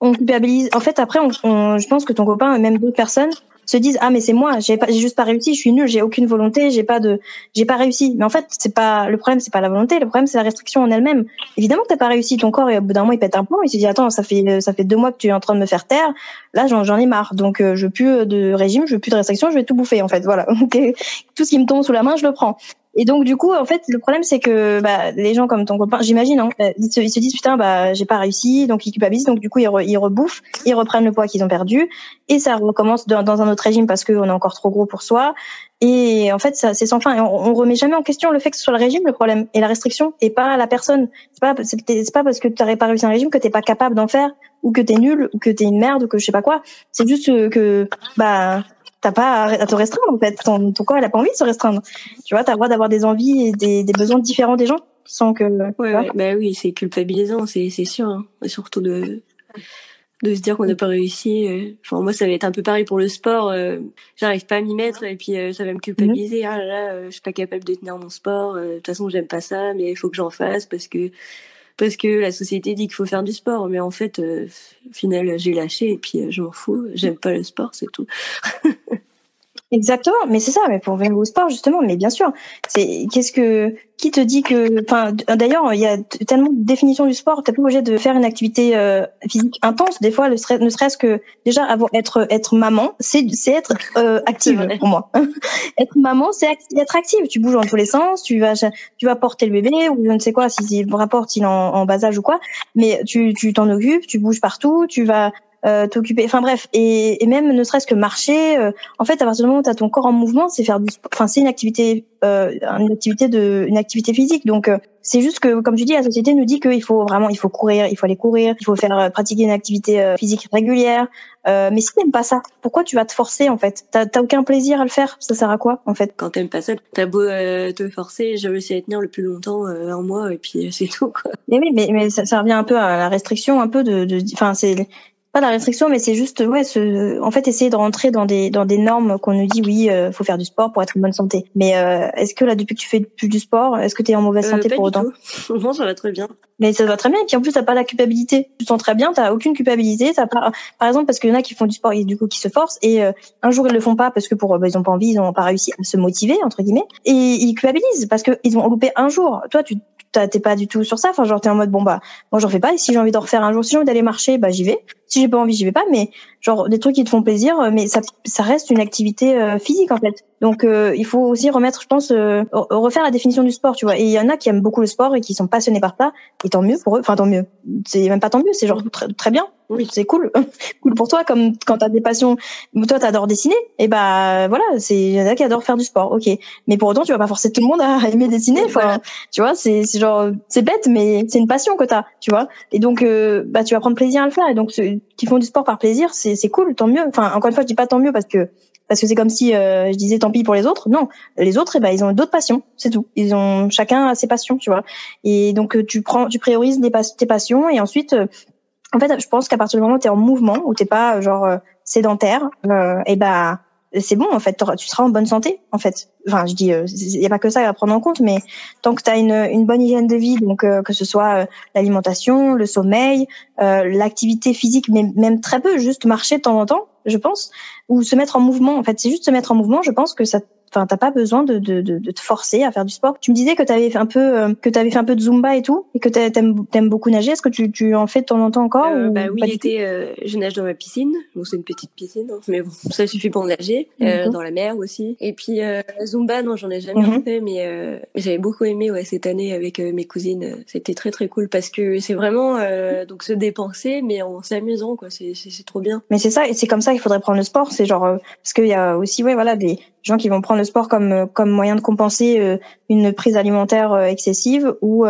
on culpabilise. En fait, après, on, on, je pense que ton copain, même d'autres personnes, se disent ah mais c'est moi j'ai pas j'ai juste pas réussi je suis nulle j'ai aucune volonté j'ai pas de j'ai pas réussi. Mais en fait c'est pas le problème c'est pas la volonté le problème c'est la restriction en elle-même. Évidemment t'as pas réussi ton corps et au bout d'un moment il pète un plomb il se dit attends ça fait ça fait deux mois que tu es en train de me faire taire là j'en ai marre. Donc euh, je veux plus de régime je veux plus de restriction je vais tout bouffer en fait voilà. (laughs) Tout ce qui me tombe sous la main je le prends et donc du coup, en fait, le problème c'est que bah, les gens comme ton copain, j'imagine, hein, ils, se, ils, se, disent putain, bah j'ai pas réussi, donc ils culpabilisent, donc du coup ils, rebouffent, ils reprennent le poids qu'ils ont perdu, et ça recommence dans, un autre régime parce qu'on est encore trop gros pour soi. Et en fait, ça c'est sans fin. Et on, on, remet jamais en question le fait que ce soit le régime le problème et la restriction, et pas la personne. C'est pas c'est pas parce que tu n'aurais pas réussi un régime que t'es pas capable d'en faire, ou que t'es nul, ou que t'es une merde, ou que je sais pas quoi. C'est juste que bah t'as pas à te restreindre en fait. Ton, ton corps, il a pas envie de se restreindre. Tu vois, t'as le droit d'avoir des envies et des, des, besoins différents des gens sans que. Ouais, ouais bah oui, c'est culpabilisant, c'est c'est sûr. Hein. Et surtout de de se dire qu'on n'a pas réussi. Euh. Enfin, moi, ça va être un peu pareil pour le sport. Euh, j'arrive pas à m'y mettre et puis euh, ça va me culpabiliser. Mm-hmm. Ah là, là je suis pas capable de tenir mon sport. De toute façon, j'aime pas ça, mais il faut que j'en fasse parce que parce que la société dit qu'il faut faire du sport, mais en fait, euh, final, j'ai lâché et puis euh, je m'en fous. J'aime pas le sport, c'est tout. (laughs) Exactement, mais c'est ça, mais pour venir au sport justement, mais bien sûr, c'est qu'est-ce que qui te dit que, enfin, d'ailleurs, il y a tellement de définitions du sport, t'es pas obligé de faire une activité euh, physique intense. Des fois, le stress, ne serait-ce que déjà avoir être être maman, c'est c'est être euh, active pour moi. (laughs) être maman, c'est être active. Tu bouges dans tous les sens, tu vas tu vas porter le bébé ou je ne sais quoi si il rapporte il est en, en bas âge ou quoi, mais tu tu t'en occupes, tu bouges partout, tu vas euh, t'occuper. Enfin bref, et, et même ne serait-ce que marcher. Euh, en fait, à partir du moment où tu as ton corps en mouvement, c'est faire du Enfin, c'est une activité, euh, une activité de, une activité physique. Donc euh, c'est juste que, comme je dis, la société nous dit qu'il faut vraiment, il faut courir, il faut aller courir, il faut faire pratiquer une activité physique régulière. mais si t'aimes pas ça, pourquoi tu vas te forcer en fait? T'as aucun plaisir à le faire? Ça sert à quoi en fait? Quand t'aimes pas ça, t'as beau te forcer, je vais essayer de tenir le plus longtemps un mois et puis c'est tout quoi. Mais oui, mais, mais ça, ça, revient un peu à la restriction, un peu de, enfin c'est pas la restriction, mais c'est juste ouais, ce, en fait essayer de rentrer dans des dans des normes qu'on nous dit oui, euh, faut faire du sport pour être en bonne santé. Mais euh, est-ce que là depuis que tu fais plus du sport, est-ce que tu es en mauvaise santé euh, pour autant? (laughs) Non, ça va très bien. Mais ça va très bien. Et puis en plus t'as pas la culpabilité. Tu te sens très bien, t'as aucune culpabilité. T'as pas, par exemple parce qu'il y en a qui font du sport et du coup qui se forcent et un jour ils le font pas parce que pour bah, ils ont pas envie, ils ont pas réussi à se motiver entre guillemets et ils culpabilisent parce que ils ont loupé un jour. Toi tu t'es pas du tout sur ça. Enfin, genre, t'es en mode, bon, bah, moi, j'en fais pas. Et si j'ai envie d'en refaire un jour, si j'ai envie d'aller marcher, bah, j'y vais. Si j'ai pas envie, j'y vais pas. Mais, genre, des trucs qui te font plaisir, mais ça, ça reste une activité euh, physique, en fait. Donc euh, il faut aussi remettre, je pense, euh, refaire la définition du sport, tu vois. Et il y en a qui aiment beaucoup le sport et qui sont passionnés par ça, et tant mieux pour eux. Enfin tant mieux. C'est même pas tant mieux, c'est genre très, très bien. Oui, c'est cool, (laughs) cool pour toi. Comme quand t'as des passions, toi t'adores dessiner, et bah voilà, c'est il y en a qui adorent faire du sport, ok. Mais pour autant, tu vas pas forcer tout le monde à (laughs) aimer dessiner. Enfin, tu vois, c'est c'est genre c'est bête, mais c'est une passion que t'as, tu vois. Et donc euh, bah tu vas prendre plaisir à le faire. Et donc ceux qui font du sport par plaisir, c'est c'est cool, tant mieux. Enfin encore une fois, je dis pas tant mieux parce que parce que c'est comme si euh, je disais tant pis pour les autres. Non, les autres, eh ben, ils ont d'autres passions, c'est tout. Ils ont chacun ses passions, tu vois. Et donc euh, tu prends, tu priorises tes passions et ensuite, euh, en fait, je pense qu'à partir du moment où tu es en mouvement, où t'es pas genre sédentaire, et eh ben c'est bon en fait, tu seras en bonne santé en fait. Enfin, je dis, il y a pas que ça à prendre en compte, mais tant que tu as une, une bonne hygiène de vie, donc que ce soit l'alimentation, le sommeil, l'activité physique, mais même très peu, juste marcher de temps en temps, je pense, ou se mettre en mouvement. En fait, c'est juste se mettre en mouvement. Je pense que ça Enfin, t'as pas besoin de, de, de, te forcer à faire du sport. Tu me disais que t'avais fait un peu euh, que t'avais fait un peu de zumba et tout, et que t'aimes aimes beaucoup nager. Est-ce que tu, tu en fais de temps en temps encore euh, Bah oui, été, euh, je nage dans ma piscine. Bon, c'est une petite piscine, hein, mais bon, ça suffit pour nager. Euh, dans la mer aussi. Et puis zumba, non, j'en ai jamais mhm. fait, mais j'avais beaucoup aimé ouais cette année avec mes cousines. C'était très très cool parce que c'est vraiment donc se dépenser, mais en s'amusant quoi. C'est c'est trop bien. Mais c'est ça, et c'est comme ça qu'il faudrait prendre le sport. C'est genre parce qu'il y a aussi ouais voilà des gens qui vont prendre le sport comme euh, comme moyen de compenser euh, une prise alimentaire euh, excessive ou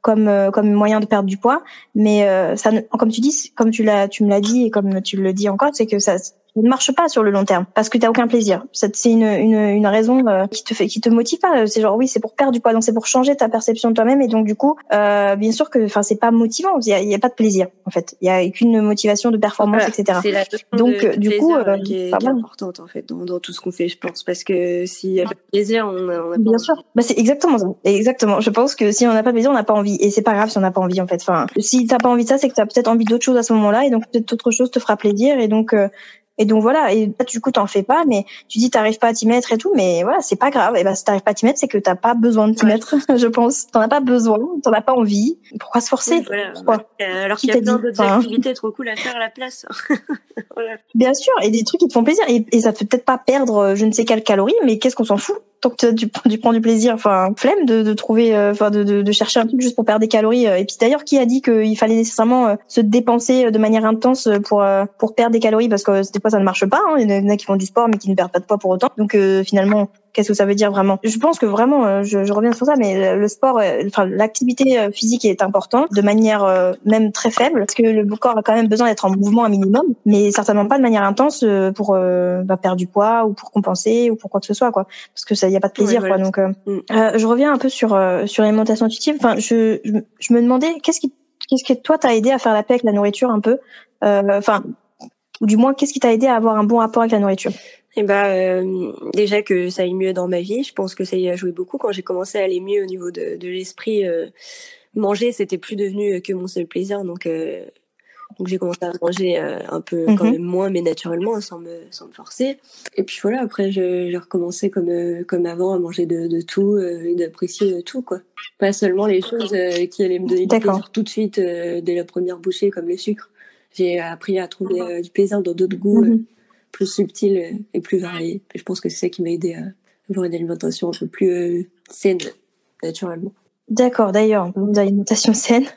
comme comme moyen de perdre du poids. Mais ça comme tu dis comme tu l'as tu me l'as dit et comme tu le dis encore c'est que ça ne marche pas sur le long terme parce que tu n'as aucun plaisir. C'est une, une, une raison euh, qui te fait qui te motive pas. C'est genre oui, c'est pour perdre du poids, donc c'est pour changer ta perception de toi-même et donc du coup, euh, bien sûr que enfin c'est pas motivant. Il y a, y a, pas de plaisir en fait. Il y a qu'une motivation de performance, etc. La donc de, du coup, euh, qui, est, qui est importante en fait dans, dans, tout ce qu'on fait, je pense, parce que s'il y a pas de plaisir, on, a, on a bien sûr. Bah c'est exactement ça. Exactement. Je pense que si on n'a pas de plaisir, on n'a pas envie et c'est pas grave si on n'a pas envie en fait. Enfin, si t'as pas envie de ça, c'est que tu as peut-être envie d'autre chose à ce moment-là et donc peut-être autre chose te fera plaisir et donc euh, et donc voilà, et là, du coup, t'en fais pas, mais tu dis t'arrives pas à t'y mettre et tout, mais voilà, c'est pas grave. Et ben, si t'arrives pas à t'y mettre, c'est que t'as pas besoin de t'y mettre, (laughs) je pense. T'en as pas besoin, t'en as pas envie. Pourquoi se forcer? Pourquoi euh, Alors qu'il y a plein d'autres activités trop cool à faire à la place. (laughs) voilà. Bien sûr, et des trucs qui te font plaisir, et, et ça te fait peut-être pas perdre euh, je ne sais quelle calorie, mais qu'est-ce qu'on s'en fout? Tant que tu, tu, (laughs) prends du plaisir, enfin flemme de, de trouver, euh, enfin de, chercher un truc juste pour perdre des calories. Euh. Et puis d'ailleurs, qui a dit qu'il fallait nécessairement euh, se dépenser de manière intense pour pour perdre des calories? Parce que des fois ça ne marche pas. Hein. Il y en a qui font du sport mais qui ne perdent pas de poids pour autant. Donc finalement, qu'est-ce que ça veut dire vraiment? Je pense que vraiment, euh, je, je, reviens sur ça, mais le sport, euh, enfin l'activité euh, physique est importante de manière même très faible, parce que le corps a quand même besoin d'être en mouvement un minimum, mais certainement pas de manière intense pour bah, perdre du poids ou pour compenser ou pour quoi que ce soit, quoi. Parce que ça, y a pas de plaisir, quoi. Donc, mm. je reviens un peu sur sur l'alimentation intuitive. Enfin, je, je, me demandais qu'est-ce qui qu'est-ce qui toi t'a aidé à faire la paix avec la nourriture un peu, enfin ou du moins qu'est-ce qui t'a aidé à avoir un bon rapport avec la nourriture? Eh ben, euh, déjà que ça aille mieux dans ma vie, je pense que ça y a joué beaucoup. Quand j'ai commencé à aller mieux au niveau de, de l'esprit, euh, manger, c'était plus devenu que mon seul plaisir. Donc, euh, donc j'ai commencé à manger un peu quand mhm. même moins, mais naturellement, sans me, sans me forcer. Et puis voilà, après, j'ai recommencé comme, comme avant à manger de, de tout et d'apprécier tout, quoi. Pas seulement les choses qui allaient me donner du plaisir tout de suite dès la première bouchée, comme le sucre. J'ai appris à trouver du plaisir dans d'autres goûts. Mhm plus subtil et plus varié. je pense que c'est ça qui m'a aidé à avoir une alimentation un peu plus euh, saine, naturellement. D'accord, d'ailleurs, l'alimentation saine. (laughs)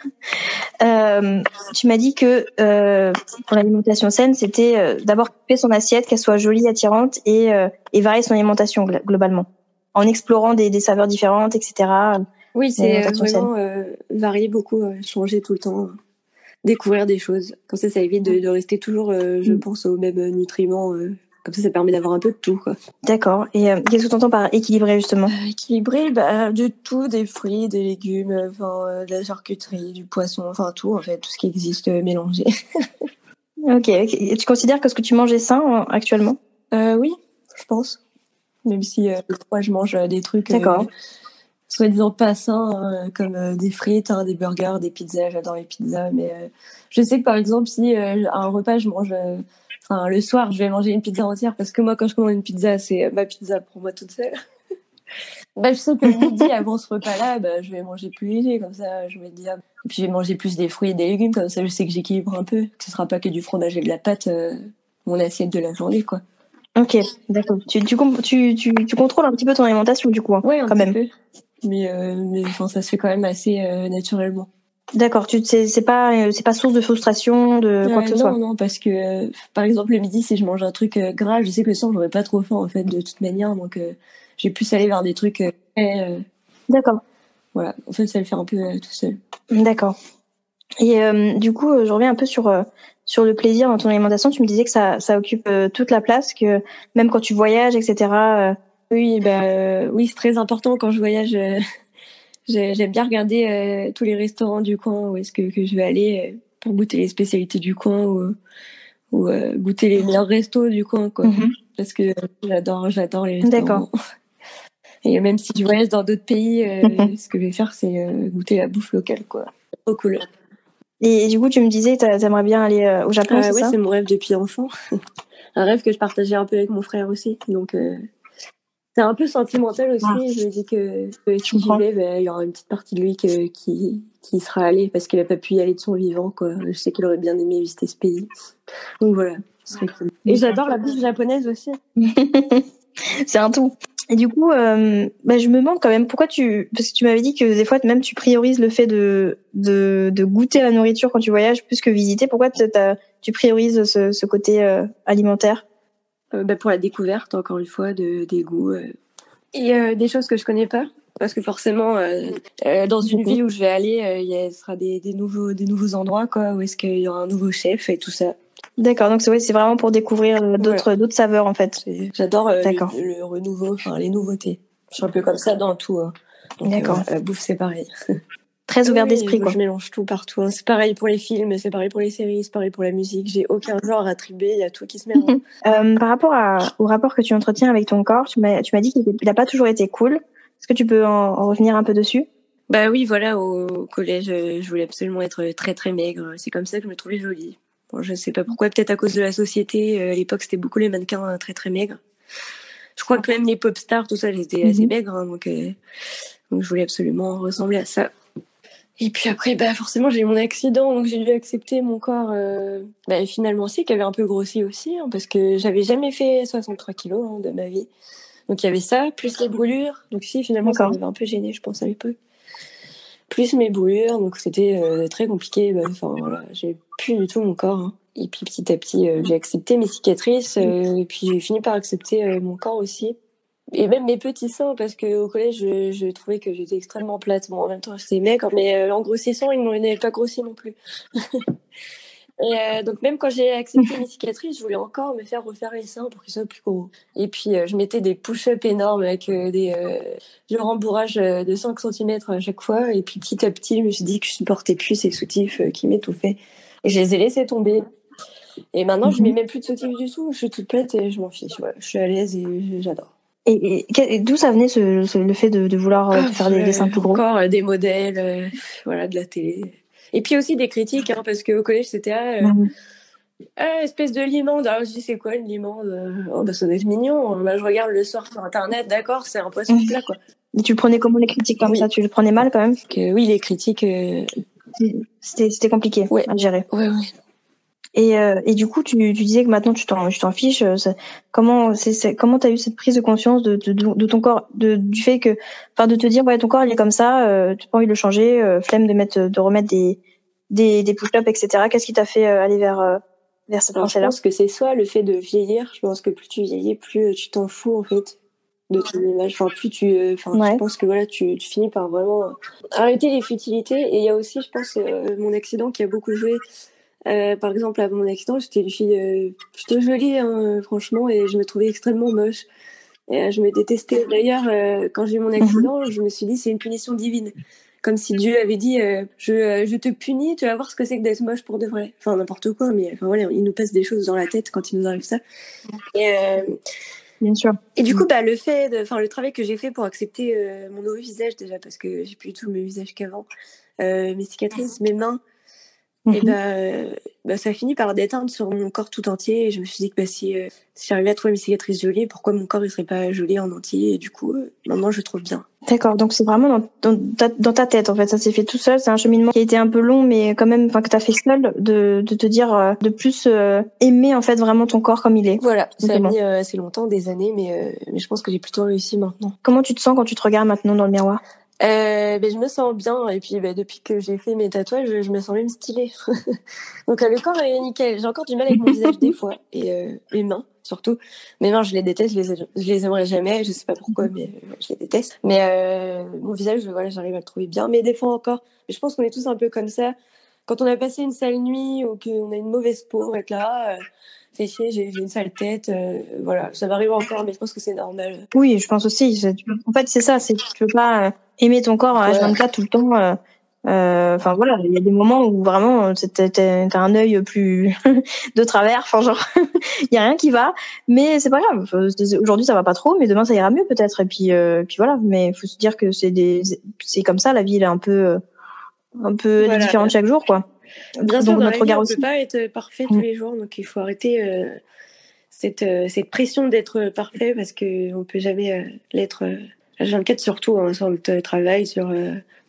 Euh, tu m'as dit que euh, pour l'alimentation saine, c'était euh, d'abord couper son assiette, qu'elle soit jolie, attirante et, euh, et varier son alimentation globalement, en explorant des, des saveurs différentes, etc. Oui, c'est vraiment varier beaucoup, changer tout le temps découvrir des choses. Comme ça, ça évite de, de rester toujours, euh, je mm. pense, aux mêmes nutriments. Euh. Comme ça, ça permet d'avoir un peu de tout. D'accord. Et euh, qu'est-ce que tu entends par équilibré, justement? Équilibré, bah, de tout, des fruits, des légumes, de la charcuterie, du poisson, enfin tout, en fait, tout ce qui existe mélangé. (laughs) ok. Et tu considères que ce que tu manges est sain actuellement? Oui, je pense. Même si moi, je mange des trucs... D'accord soi-disant pas sains, euh, comme euh, des frites, hein, des burgers, des pizzas. J'adore les pizzas, mais euh, je sais que par exemple, si à un repas, je mange, enfin le soir, je vais manger une pizza entière parce que moi, quand je commande une pizza, c'est ma pizza pour moi toute seule. (laughs) bah, je sais que le midi (laughs) avant ce repas-là, bah, je vais manger plus léger, comme ça, je vais dire. Et puis je vais manger plus des fruits et des légumes, comme ça, je sais que j'équilibre un peu, que ce sera pas que du fromage et de la pâte, mon assiette de la journée, quoi. Ok, d'accord. Tu, tu, tu, tu, contrôles un petit peu ton alimentation du coup, hein, ouais, quand même. Peu. Mais, euh, mais enfin, ça se fait quand même assez euh, naturellement. D'accord, tu c'est pas euh, c'est pas source de frustration de quoi que ce non, soit. Non, non, parce que euh, par exemple le midi, si je mange un truc euh, gras, je sais que le soir j'aurais pas trop faim en fait de toute manière, donc j'ai plus aller vers des trucs. D'accord. Voilà, en fait ça le fait un peu tout seul. D'accord. Et du coup, je reviens un peu sur sur le plaisir dans ton alimentation. Tu me disais que ça ça occupe toute la place, que même quand tu voyages, etc. Oui, bah oui, c'est très important quand je voyage. (laughs) J'aime bien regarder euh, tous les restaurants du coin où est-ce que, que je vais aller euh, pour goûter les spécialités du coin ou, ou euh, goûter les meilleurs restos du coin, quoi. Mm-hmm. Parce que j'adore, j'adore les restaurants. D'accord. (laughs) Et même si je voyage dans d'autres pays, mm-hmm. ce que je vais faire, c'est goûter la bouffe locale, quoi. Trop cool. Et, du coup, tu me disais, t'aimerais bien aller au Japon, ah, c'est ouais, c'est mon rêve depuis enfant. (laughs) un rêve que je partageais un peu avec mon frère aussi. Donc, c'est un peu sentimental aussi. Ah. Je me dis que, si j'y vais, ben, il y aura une petite partie de lui qui, qui sera allé parce qu'il a pas pu y aller de son vivant. Quoi. Je sais qu'il aurait bien aimé visiter ce pays. Donc voilà, cool. Et j'adore la bouffe japonaise aussi. (laughs) c'est un tout. Et du coup, euh, bah, je me demande quand même pourquoi tu, parce que tu m'avais dit que des fois même tu priorises le fait de, de, de goûter la nourriture quand tu voyages plus que visiter. Pourquoi tu priorises ce, ce côté euh, alimentaire? Bah, pour la découverte, encore une fois, de, des goûts. Euh, et euh, des choses que je connais pas? Parce que forcément, dans une ville où je vais aller, il y sera des, des, nouveaux, des nouveaux endroits, quoi, où est-ce qu'il y aura un nouveau chef et tout ça. D'accord, donc c'est vraiment pour découvrir d'autres d'autres saveurs en fait. J'adore le, le, renouveau, enfin les nouveautés. Je suis un peu comme ça dans tout. Hein. D'accord. la bouffe c'est pareil. (laughs) très ouvert d'esprit. Quoi. Je mélange tout partout. Hein. C'est pareil pour les films, c'est pareil pour les séries, c'est pareil pour la musique. J'ai aucun genre à attribuer, il y a tout qui se mélange. euh, par rapport à, au rapport que tu entretiens avec ton corps, tu m'as, tu m'as dit qu'il n'a pas toujours été cool. Est-ce que tu peux en, revenir un peu dessus? Bah oui, voilà, au collège, je voulais absolument être très très maigre. C'est comme ça que je me trouvais jolie. Bon, je sais pas pourquoi, peut-être à cause de la société. Euh, à l'époque, c'était beaucoup les mannequins euh, très très maigres. Je crois que même les pop stars, tout ça, j'étais assez mhm. maigre, hein, donc, euh, donc je voulais absolument ressembler à ça. Et puis après, bah forcément, j'ai eu mon accident, donc j'ai dû accepter mon corps. Euh, bah, finalement aussi, qui avait un peu grossi aussi, hein, parce que j'avais jamais fait 63 kilos hein, de ma vie. Donc il y avait ça, plus les brûlures. Donc si, finalement, ça m'avait un peu gêné, je pense à l'époque. Plus mes brûlures, donc c'était euh, très compliqué. Bah, enfin voilà, j'ai plus du tout mon corps. Hein. Et puis petit à petit, euh, j'ai accepté mes cicatrices, et puis j'ai fini par accepter mon corps aussi et même mes petits seins parce que au collège je, je trouvais que j'étais extrêmement plate. Bon en même temps j'étais maigre mais euh, en grossissant ils n'avaient pas grossi non plus. (laughs) Et euh, donc même quand j'ai accepté mes cicatrices je voulais encore me faire refaire les seins pour qu'ils soient plus gros. Et puis euh, je mettais des push-ups énormes avec des du rembourrage de 5 cm à chaque fois. Et puis petit à petit je me suis dit que je supportais plus ces soutifs qui m'étouffaient. Et je les ai laissés tomber. Et maintenant je mets mhm. même plus de soutifs du tout. Je suis toute plate et je m'en fiche. Je suis à l'aise et j'adore et, d'où ça venait ce, le fait de, vouloir euh, ah, faire des dessins plus gros? Encore euh, des modèles, euh, voilà, de la télé. Et puis aussi des critiques, hein, parce qu'au collège c'était ah, mhm. ah, espèce de limande. Alors je dis c'est quoi une limande? Oh bah ça doit être mignon. Bah, je regarde le soir sur internet, d'accord, c'est un poisson plat quoi. Et (laughs) tu prenais comment les critiques comme ça? Tu le prenais mal quand même? Que, Oui, les critiques. C'était compliqué à gérer. Ouais, ouais. Et, euh, et du coup, tu, tu disais que maintenant tu t'en, tu t'en fiches. Euh, comment c'est, comment t'as eu cette prise de conscience de, de, de, ton corps, de, du fait que, enfin, de te dire ouais, ton corps il est comme ça, euh, tu pas envie de le changer, euh, flemme de mettre, de remettre des, des, des push-ups, etc. Qu'est-ce qui t'a fait aller vers vers cette pensée-là Je pense que c'est soit le fait de vieillir. Je pense que plus tu vieillis, plus tu t'en fous en fait de ton image. Enfin, plus tu, enfin, je pense que voilà, tu, tu finis par vraiment arrêter les futilités. Et il y a aussi, je pense, mon accident qui a beaucoup joué euh, par exemple, avant mon accident, j'étais une fille euh, plutôt jolie, hein, franchement, et je me trouvais extrêmement moche. Et, euh, je me détestais. D'ailleurs, quand j'ai eu mon mhm. accident, je me suis dit c'est une punition divine, comme si Dieu avait dit je, je te punis, tu vas voir ce que c'est que d'être moche pour de vrai. Enfin n'importe quoi, mais enfin voilà, il nous passe des choses dans la tête quand il nous arrive ça. Et Bien sûr. Et du coup, bah, le fait, enfin, le travail que j'ai fait pour accepter mon nouveau visage déjà, parce que j'ai plus du tout le même visage qu'avant, mes cicatrices, mes mains, et bah, bah, ça finit par déteindre sur mon corps tout entier. Et je me suis dit que bah, si, euh, si j'arrivais à trouver mes cicatrices jolies, pourquoi mon corps ne serait pas joli en entier Et du coup, euh, maintenant, je trouve bien. D'accord, donc c'est vraiment dans, dans, ta, dans, ta, tête en fait, ça s'est fait tout seul. C'est un cheminement qui a été un peu long, mais quand même, enfin que t'as fait seul, de, de te dire euh, de plus aimer en fait vraiment ton corps comme il est. Voilà, ça a mis assez longtemps, des années, mais mais je pense que j'ai plutôt réussi maintenant. Comment tu te sens quand tu te regardes maintenant dans le miroir? Euh, ben, je me sens bien et puis ben, depuis que j'ai fait mes tatouages, je, me sens même stylée. (laughs) Donc euh, le corps est nickel. J'ai encore du mal avec mon visage des fois et euh, mes mains surtout. Mes mains, je les déteste, je les, je les aimerais jamais. Je sais pas pourquoi, mais je les déteste. Mais euh, mon visage, voilà, j'arrive à le trouver bien. Mais des fois encore, je pense qu'on est tous un peu comme ça. Quand on a passé une sale nuit ou qu'on a une mauvaise peau, on va être là. Euh, j'ai une sale tête, euh, voilà, ça m'arrive encore, mais je pense que c'est normal. Oui, je pense aussi. En fait, c'est ça, c'est tu peux pas euh, aimer ton corps à H24 tout le temps. Euh, euh, enfin voilà, il y a des moments où vraiment t'as un œil plus (laughs) de travers, enfin genre (laughs) il y a rien qui va, mais c'est pas grave. Aujourd'hui ça va pas trop, mais demain ça ira mieux peut-être. Et puis puis voilà, mais faut se dire que c'est des c'est comme ça, la vie elle est un peu un peu différente chaque jour quoi. Bien sûr, notre regard on ne peut pas être parfait tous mm. les jours, donc il faut arrêter euh, cette, euh, cette pression d'être parfait parce qu'on ne peut jamais euh, l'être. H24 surtout hein, sur notre travail, sur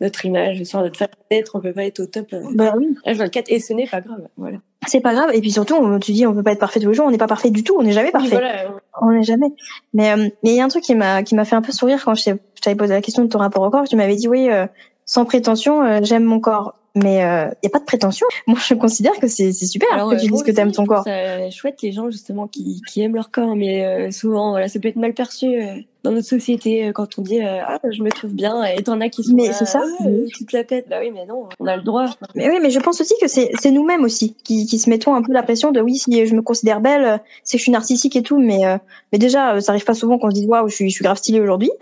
notre image, sur notre façon d'être, on peut pas être au top. Bah oui. H24 et ce n'est pas grave, voilà. C'est pas grave et puis surtout tu dis on peut pas être parfait tous les jours, on n'est pas parfait du tout, on n'est jamais parfait. On n'est jamais. Mais mais il y a un truc qui m'a qui m'a fait un peu sourire quand je t'avais posé la question de ton rapport au corps, tu m'avais dit oui sans prétention j'aime mon corps mais il euh, n'y a pas de prétention. (laughs) Moi, je considère que c'est super que tu dises que tu aimes ton corps. C'est chouette les gens justement qui, qui aiment leur corps, mais euh, souvent, voilà, ça peut être mal perçu. Euh dans notre société euh, quand on dit euh, ah je me trouve bien et t'en as qui sont mais c'est ça. ah, tu te la pètes. Bah oui mais non on a le droit. Mais oui mais je pense aussi que c'est c'est nous-mêmes aussi qui qui se mettons un peu la pression de oui si je me considère belle c'est que je suis narcissique et tout mais euh, mais déjà ça arrive pas souvent qu'on se dise waouh je suis je suis grave stylée aujourd'hui. (laughs)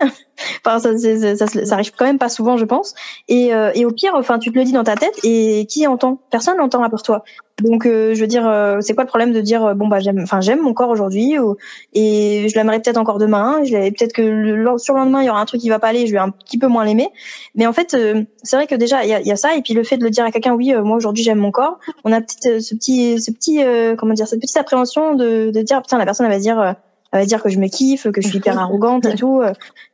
Enfin ça, ça, ça, ça arrive quand même pas souvent je pense. Et et au pire enfin tu te le dis dans ta tête et qui entend? Personne l'entend à part toi donc, euh, je veux dire, euh, c'est quoi le problème de dire, euh, bon bah j'aime, enfin j'aime mon corps aujourd'hui et je l'aimerais peut-être encore demain. Je peut-être que le, sur le lendemain il y aura un truc qui va pas aller, je vais un petit peu moins l'aimer. Mais en fait, c'est vrai que déjà il y a, y a, ça et puis le fait de le dire à quelqu'un, oui, moi aujourd'hui j'aime mon corps. On a peut-être ce petit, ce petit, comment dire, cette petite appréhension de, de dire, putain la personne elle va dire elle va dire que je me kiffe, que je suis hyper arrogante et tout.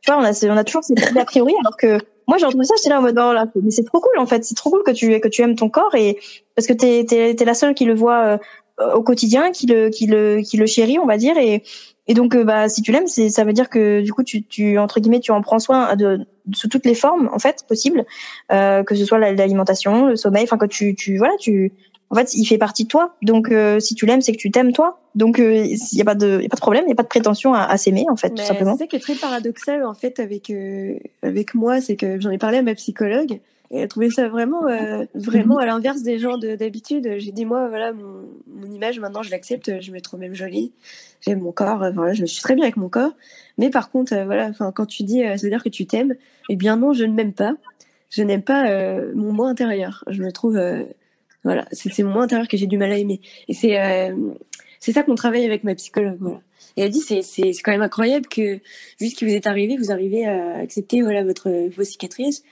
Tu vois, on a, on a toujours ces a priori, alors que moi j'ai entendu ça, j'étais là en mode non là, mais c'est trop cool en fait, c'est trop cool que tu que tu aimes ton corps et parce que t'es t'es es la seule qui le voit euh, au quotidien, qui le qui le qui le chérit, on va dire et et donc euh, bah si tu l'aimes, c'est ça veut dire que du coup tu tu entre guillemets tu en prends soin de, sous toutes les formes en fait possibles, euh, que ce soit l'alimentation, le sommeil, enfin que tu tu voilà tu en fait, il fait partie de toi. Donc, euh, si tu l'aimes, c'est que tu t'aimes toi. Donc, il euh, n'y a pas de, y a pas de problème, il n'y a pas de prétention à, à s'aimer, en fait, tout simplement. C'est ça qui est très paradoxal, en fait, avec euh, avec moi, c'est que j'en ai parlé à ma psychologue. Et elle a trouvé ça vraiment, vraiment mhm. à l'inverse des gens d'habitude. J'ai dit, moi, voilà, mon, image, maintenant, je l'accepte, je me trouve même jolie. J'aime mon corps, voilà, je suis très bien avec mon corps. Mais par contre, voilà, enfin, quand tu dis, ça veut dire que tu t'aimes, eh bien non, je ne m'aime pas. Je n'aime pas mon moi intérieur. Je me trouve voilà, c'est mon intérieur que j'ai du mal à aimer. Et c'est euh, c'est ça qu'on travaille avec ma psychologue. Voilà. Et elle dit c'est c'est quand même incroyable que vu ce qui vous est arrivé, vous arrivez à accepter voilà votre vos cicatrices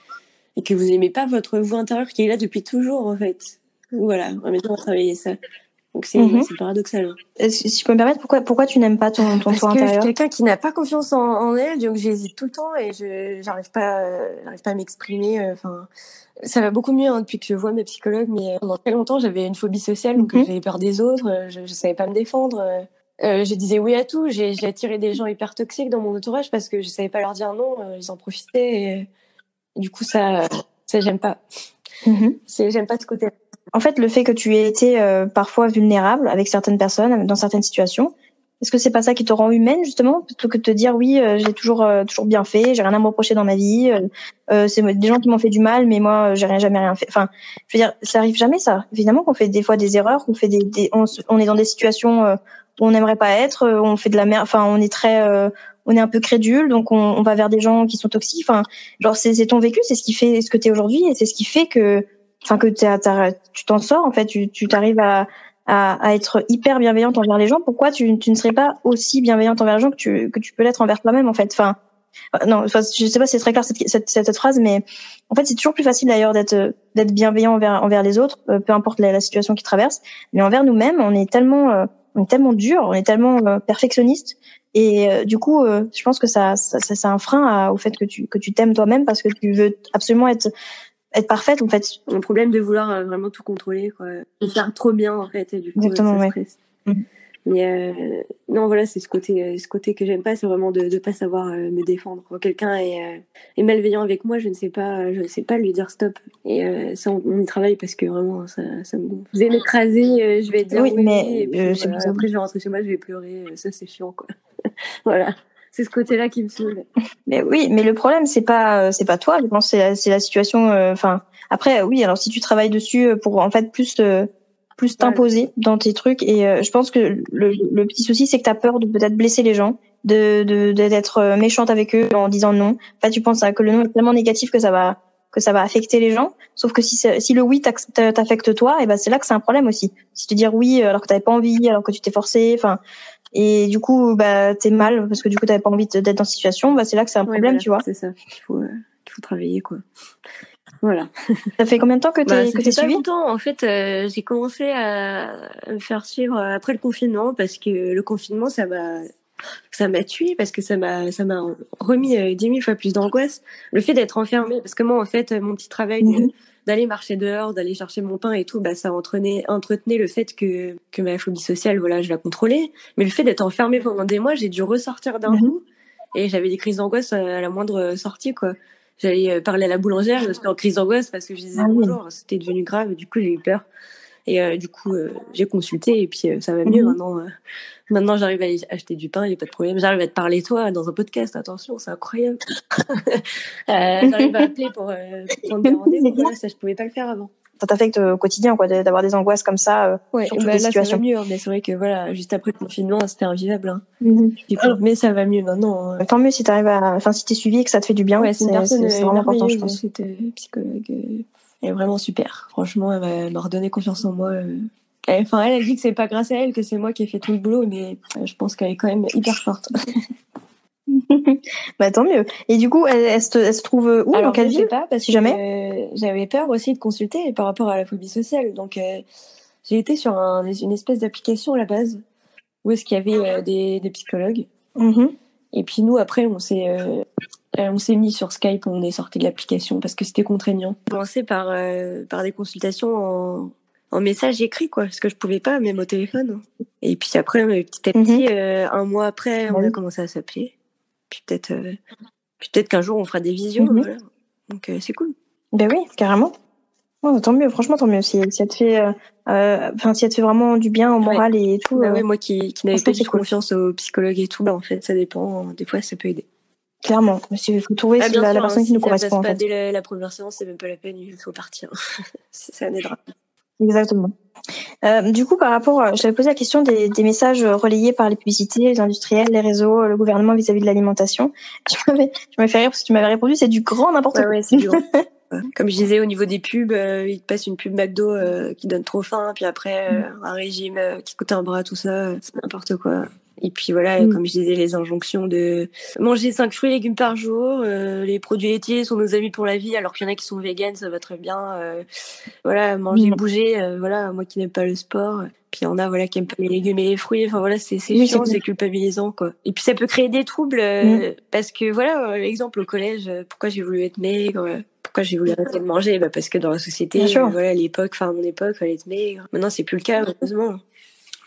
et que vous aimez pas votre vous intérieur qui est là depuis toujours en fait. Voilà, on va travailler ça. Donc c'est mhm. paradoxal. Hein. Si je peux me permettre, pourquoi, pourquoi tu n'aimes pas ton, ton Parce que intérieur? quelqu'un qui n'a pas confiance en, en elle, donc j'hésite tout le temps et je j'arrive pas, j'arrive pas à m'exprimer. Euh, enfin, ça va beaucoup mieux hein, depuis que je vois mes psychologues, mais pendant très longtemps j'avais une phobie sociale, donc mhm. j'avais peur des autres, euh, je, je savais pas me défendre. Euh, je disais oui à tout. J'ai attiré des gens hyper toxiques dans mon entourage parce que je savais pas leur dire non. ils en profitaient. Et, du coup, ça, ça j'aime pas. Mm J'aime pas ce côté. En fait, le fait que tu aies été euh, parfois vulnérable avec certaines personnes, dans certaines situations, est-ce que c'est pas ça qui te rend humaine justement, plutôt que de te dire oui, euh, j'ai toujours euh, toujours bien fait, j'ai rien à me reprocher dans ma vie, c'est des gens qui m'ont fait du mal, mais moi j'ai rien jamais rien fait. Enfin, je veux dire, ça arrive jamais ça. Évidemment qu'on fait des fois des erreurs, qu'on fait des, des on, on, est dans des situations on n'aimerait pas être, on fait de la merde, enfin on est très on est un peu crédule, donc on, on, va vers des gens qui sont toxiques. Enfin, genre c'est ton vécu, c'est ce qui fait ce que tu es aujourd'hui et c'est ce qui fait que enfin que tu t'en sors en fait, tu t'arrives à, à, à, être hyper bienveillante envers les gens. Pourquoi tu, tu ne serais pas aussi bienveillante envers les gens que tu que tu peux l'être envers toi-même en fait? Enfin, non, enfin, je sais pas si c'est très clair cette, cette, cette, phrase, mais en fait, c'est toujours plus facile d'ailleurs d'être d'être bienveillant envers envers les autres, peu importe la, la, situation qu'ils traversent, mais envers nous-mêmes, on est tellement on est tellement dur, on est tellement perfectionniste, et du coup, je pense que ça, ça, ça c'est un frein à, au fait que tu que tu t'aimes toi-même parce que tu veux absolument être être parfaite en fait. Un problème de vouloir vraiment tout contrôler, quoi, de faire trop bien en fait, et du coup, Exactement, ça stresse. Mmh. Mais euh, non, voilà, c'est ce côté, euh, ce côté que j'aime pas, c'est vraiment de ne pas savoir euh, me défendre. Quand quelqu'un est, euh, est, malveillant avec moi, je ne sais pas, je ne sais pas lui dire stop. Et ça, on, y travaille parce que vraiment, ça, ça me allez m'écraser, je vais dire oui, mais et puis, après je vais rentrer chez moi, je vais pleurer. Ça, c'est chiant, quoi. (laughs) voilà. C'est ce côté-là qui me saoule. (laughs) Mais oui, mais le problème, c'est pas, c'est pas toi. Je pense c'est la, la, situation. Enfin, après, oui. Alors, si tu travailles dessus pour en fait plus plus t'imposer dans tes trucs. Et euh, je pense que le, le petit souci, c'est que tu as peur de peut-être blesser les gens, de d'être de, méchante avec eux en disant non. Enfin, tu penses que le non est tellement négatif que ça va que ça va affecter les gens. Sauf que si, si le oui t'affecte toi, et ben c'est là que c'est un problème aussi. Si te dire oui alors que t'avais pas envie, alors que tu t'es forcé, enfin et du coup bah t'es mal parce que du coup t'avais pas envie d'être dans cette situation, bah c'est là que c'est un problème, tu vois. C'est ça. Il faut, euh, il faut travailler quoi. Voilà. Ça fait combien de temps que tu bah, que suivi pas longtemps. En fait, euh, j'ai commencé à me faire suivre après le confinement parce que le confinement, ça m'a ça m'a tué parce que ça m'a ça m'a remis euh, dix mille fois plus d'angoisse. Le fait d'être enfermé, parce que moi, en fait, mon petit travail mhm. d'aller marcher dehors, d'aller chercher mon pain et tout, bah ça entretenait, entretenait le fait que que ma phobie sociale, voilà, je la contrôlais. Mais le fait d'être enfermé pendant des mois, j'ai dû ressortir d'un mhm. coup et j'avais des crises d'angoisse à la moindre sortie, quoi j'allais euh, parler à la boulangère, j'étais en crise d'angoisse parce que je disais ah bonjour, c'était devenu grave, du coup j'ai eu peur. Et euh, du coup, euh, j'ai consulté et puis ça va mieux mhm. maintenant. maintenant, j'arrive à acheter du pain, il n'y a pas de problème. J'arrive à te parler toi dans un podcast, attention, c'est incroyable. (laughs) j'arrive à appeler pour, prendre des rendez-vous. ça, je pouvais pas le faire avant ça t'affecte au quotidien, quoi, d'avoir des angoisses comme ça. Euh, ouais, bah, là, ça va mieux, hein, mais c'est vrai que voilà, juste après le confinement, c'était invivable. Hein. Mhm. Mais ça va mieux maintenant. Hein. Tant mieux si t'arrives à, enfin, si t'es suivi et que ça te fait du bien. Ouais, c'est une personne vraiment important, je pense. Cette psychologue, euh, elle est vraiment super. Franchement, elle m'a redonné confiance en moi. Euh. Enfin, elle, elle dit que c'est pas grâce à elle que c'est moi qui ai fait tout le boulot, mais je pense qu'elle est quand même hyper forte. (laughs) (laughs) bah tant mieux. Et du coup, elle, se, se, trouve où Alors, je sais pas parce si jamais euh, j'avais peur aussi de consulter par rapport à la phobie sociale. Donc euh, j'ai été sur un, une espèce d'application à la base où est-ce qu'il y avait euh, des, des, psychologues. Mm-hmm. Et puis nous après on s'est on s'est mis sur Skype, on est sorti de l'application parce que c'était contraignant. J'ai commencé par par des consultations en en message écrit quoi parce que je pouvais pas même au téléphone et puis après petit à petit mm-hmm. un mois après on a commencé à s'appeler puis peut-être euh, peut-être qu'un jour on fera des visions. Mhm. Donc euh, c'est cool. Ben oui, carrément. tant mieux, franchement tant mieux. Si, si elle te fait, euh, enfin si elle te fait vraiment du bien au moral et tout. Bah moi qui, qui n'avais pas confiance aux psychologues et tout, bah en fait ça dépend. Des fois ça peut aider. Clairement, il faut trouver ah, la, personne qui nous correspond. Passe pas dès la, première séance, c'est même pas la peine, il faut partir. (laughs) ça aidera. Exactement. Euh, du coup, par rapport, je t'avais posé la question des, des, messages relayés par les publicités, les industriels, les réseaux, le gouvernement vis-à-vis de l'alimentation. Tu m'avais, fait rire parce que tu m'avais répondu, c'est du grand n'importe quoi. Ouais, c'est du grand. (laughs) Comme je disais au niveau des pubs, euh, il te passe une pub McDo euh, qui donne trop faim, puis après euh, un régime qui coûte un bras, tout ça, c'est n'importe quoi. Et puis voilà, mm. comme je disais, les injonctions de manger cinq fruits et légumes par jour, euh, les produits laitiers sont nos amis pour la vie, alors qu'il y en a qui sont véganes, ça va très bien. Euh, voilà, manger, mm. bouger, euh, voilà, moi qui n'aime pas le sport. Puis il y en a voilà qui aiment pas les légumes et les fruits. Enfin voilà, c'est c'est chiant, c'est culpabilisant quoi. Et puis ça peut créer des troubles mm. parce que voilà, l'exemple au collège, pourquoi j'ai voulu être maigre pourquoi j'ai voulu arrêter de manger? Bah parce que dans la société voilà à l'époque enfin à mon époque fallait être maigre maintenant c'est plus le cas heureusement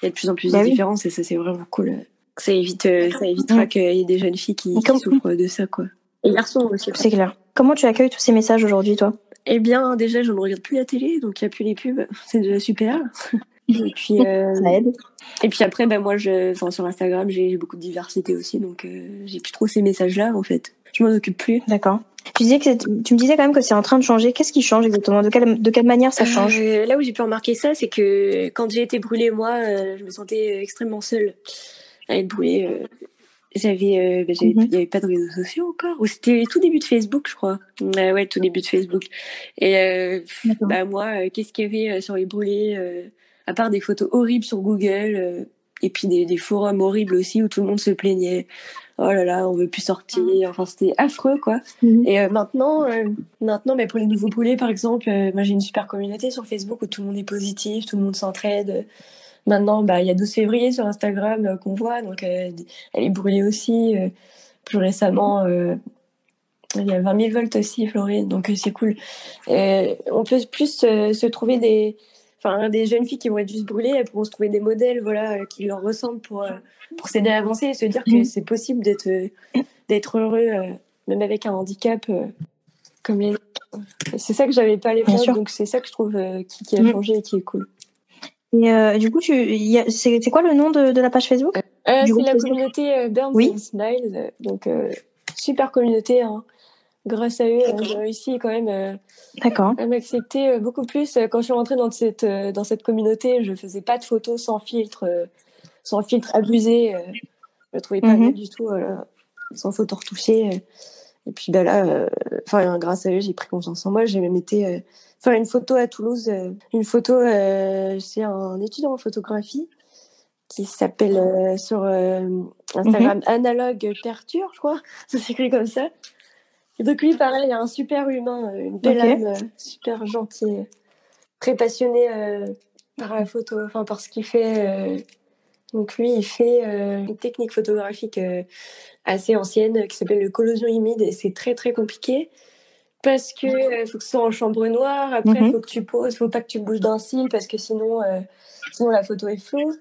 il y a de plus en plus de bah différences et ça c'est vraiment cool. Ça évite, euh, ça évitera qu'il y ait des jeunes filles qui, souffrent de ça quoi. Et garçons aussi. C'est clair. Comment tu accueilles tous ces messages aujourd'hui toi? Eh bien déjà je ne regarde plus la télé donc il n'y a plus les pubs, (laughs) c'est déjà super. (laughs) Et puis euh, ça aide. Et puis après ben moi je, enfin, sur Instagram j'ai beaucoup de diversité aussi donc euh, j'ai plus trop ces messages là en fait. Je m'en occupe plus. D'accord. Tu disais que tu me disais quand même que c'est en train de changer. Qu'est-ce qui change exactement? De quelle de quelle manière ça change? Euh, Là où j'ai pu remarquer ça, c'est que quand j'ai été brûlée moi, euh, je me sentais extrêmement seule à être brûlée. Euh, j'avais, bah, mhm. il y avait pas de réseaux sociaux encore. Ou c'était tout début de Facebook, je crois. ouais, tout début de Facebook. Et bah moi, qu'est-ce qu'il y avait sur les brûlés à part des photos horribles sur Google et puis des, des forums horribles aussi où tout le monde se plaignait. Oh là là, on veut plus sortir. Enfin, c'était affreux, quoi. Mhm. Et euh, maintenant, euh, maintenant, mais pour les nouveaux poulets, par exemple, euh, moi j'ai une super communauté sur Facebook où tout le monde est positif, tout le monde s'entraide. Maintenant, bah, il y a 12 février sur Instagram euh, qu'on voit, donc elle est brûlée aussi. plus récemment, il y a 20 000 volts aussi, Floride, donc c'est cool. On peut plus se trouver des, enfin, des jeunes filles qui vont être juste brûlées, elles pourront se trouver des modèles, voilà, euh, qui leur ressemblent pour euh, pour s'aider à avancer et se dire que Mhm. c'est possible d'être euh, d'être heureux, même avec un handicap comme les. C'est ça que j'avais pas à l'époque, donc c'est ça que je trouve qui, qui a Mhm. changé et qui est cool. Et euh, du coup, c'est quoi le nom de, de la page Facebook Euh, c'est la communauté Burns Oui. and Smiles, donc euh, super communauté. Hein. Grâce à eux, j'ai réussi quand même euh, D'accord. à m'accepter euh, beaucoup plus. Euh, Quand je suis rentrée dans cette euh, dans cette communauté, je faisais pas de photos sans filtre, euh, sans filtre abusé. Euh, je le trouvais pas Mhm. bien du tout, sans photo retouchée. euh. Et puis bah là, euh, enfin grâce à eux, j'ai pris confiance en moi. J'ai même été euh, faire une photo à Toulouse, euh, une photo euh, c'est un étudiant en photographie qui s'appelle euh, sur euh, Instagram Analogue Perture, je crois. (laughs) Ça s'écrit comme ça. Et donc lui, pareil, il y a un super humain, euh, une belle âme, euh, super gentil, euh, très passionné euh, par la photo, enfin par ce qu'il fait. euh. Donc lui, il fait euh, une technique photographique assez ancienne qui s'appelle le collosion humide et c'est très très compliqué parce que euh, faut que ce soit en chambre noire. Après, il Mhm. faut que tu poses, faut pas que tu bouges d'un cil parce que sinon, euh, sinon la photo est floue.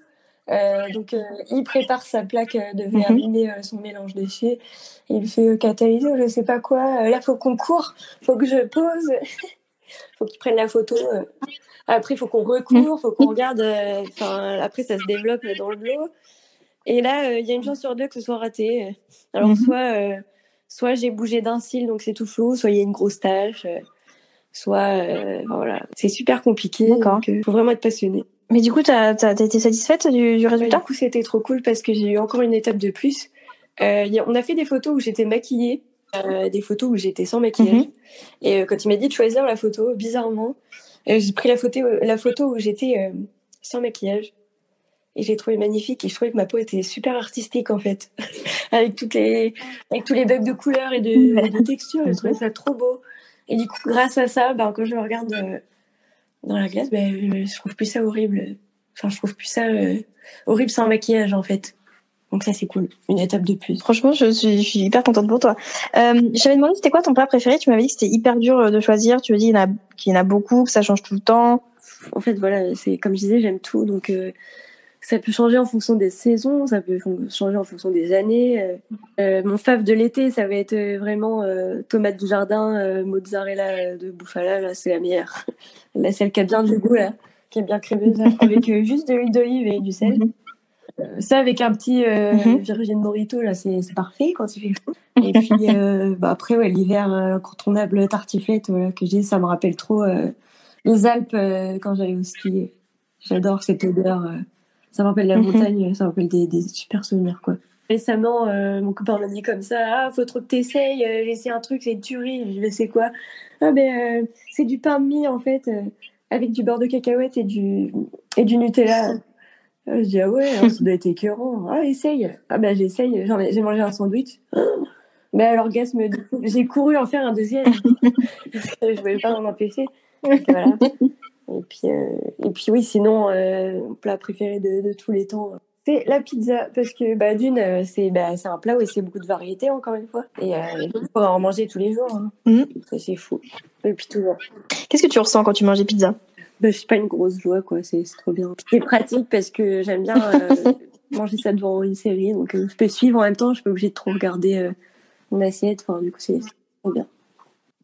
Euh, donc, euh, il prépare sa plaque euh, de verre, Mhm. il son mélange déchets, il fait catalyser, je sais pas quoi. Là, faut qu'on court, faut que je pose, (laughs) faut qu'il prenne la photo. Après, faut qu'on recourt, faut qu'on regarde. Enfin, après, ça se développe dans le lot. Et là, il y a une chance sur deux que ce soit raté. Alors, Mhm. soit, soit j'ai bougé d'un cil, donc c'est tout flou, soit il y a une grosse tache, euh, soit, euh, voilà, c'est super compliqué. Donc, euh, faut vraiment être passionné. Mais du coup, t'as as, été satisfaite du, du Ouais, résultat du coup, c'était trop cool parce que j'ai eu encore une étape de plus. Euh, y a- on a fait des photos où j'étais maquillée, euh, des photos où j'étais sans maquillage. Mhm. Et euh, quand il m'a dit de choisir la photo, bizarrement, j'ai pris la photo, la photo où j'étais sans maquillage. Et j'ai trouvé magnifique et je trouvais que ma peau était super artistique en fait. (laughs) avec, toutes les, avec tous les bugs de couleurs et de, de texture, je trouvais ça trop beau. Et du coup, grâce à ça, ben, quand je regarde dans la glace, ben, je, trouve plus ça horrible. Enfin, je trouve plus ça euh, horrible sans maquillage en fait. Donc ça c'est cool, une étape de plus. Franchement, je suis, je suis hyper contente pour toi. Euh, J'avais demandé c'était quoi ton plat préféré? Tu m'avais dit que c'était hyper dur euh, de choisir. Tu me dis qu'il y, en a- qu'il y en a beaucoup, que ça change tout le temps? En fait voilà, c'est comme je disais, j'aime tout, donc euh, ça peut changer en fonction des saisons, ça peut changer en fonction des années. Euh, euh, mon fave de l'été, ça va être euh, vraiment euh, tomate du jardin, euh, mozzarella de bouffala, là c'est la meilleure. (laughs) Là celle qui a bien du goût là, qui est bien crémeuse, avec juste de l'huile d'olive et du sel. Mhm. Ça avec un petit Mhm. Virgin Morito là, c'est parfait quand il fait chaud. Et puis bah après ouais, l'hiver incontournable tartiflette voilà que j'ai, ça me rappelle trop les Alpes quand j'allais au ski. J'adore cette odeur. Ça me rappelle la Mhm. montagne, ça me rappelle des, des super souvenirs quoi. Récemment, euh, mon copain m'a dit comme ça, ah faut trop que t'essayes, euh, j'ai essayé un truc, c'est une tuerie. Je c'est quoi? Ah ben euh, c'est du pain de mie en fait, avec du beurre de cacahuète et du et du Nutella. Ah, Je dis ah ouais, hein, ça doit être écœurant. Ah essaye. Ah ben j'essaye. J'ai mangé un sandwich. Mais à l'orgasme, j'ai couru en faire un deuxième parce (laughs) que (laughs) je voulais pas m'en empêcher. Voilà. Et puis euh, et puis oui, sinon euh, mon plat préféré de, de tous les temps, c'est la pizza parce que bah d'une euh, c'est bah, un plat où c'est beaucoup de variétés encore une fois et euh, il faut en manger tous les jours. hein. Ça c'est fou. Et puis toujours. Qu'est-ce que tu ressens quand tu manges des pizzas? Bah, c'est pas une grosse joie, quoi. C'est trop bien. C'est pratique parce que j'aime bien euh, (laughs) manger ça devant une série. Donc, euh, je peux suivre en même temps. Je suis pas obligée de trop regarder euh, mon assiette. Enfin, du coup, c'est trop bien.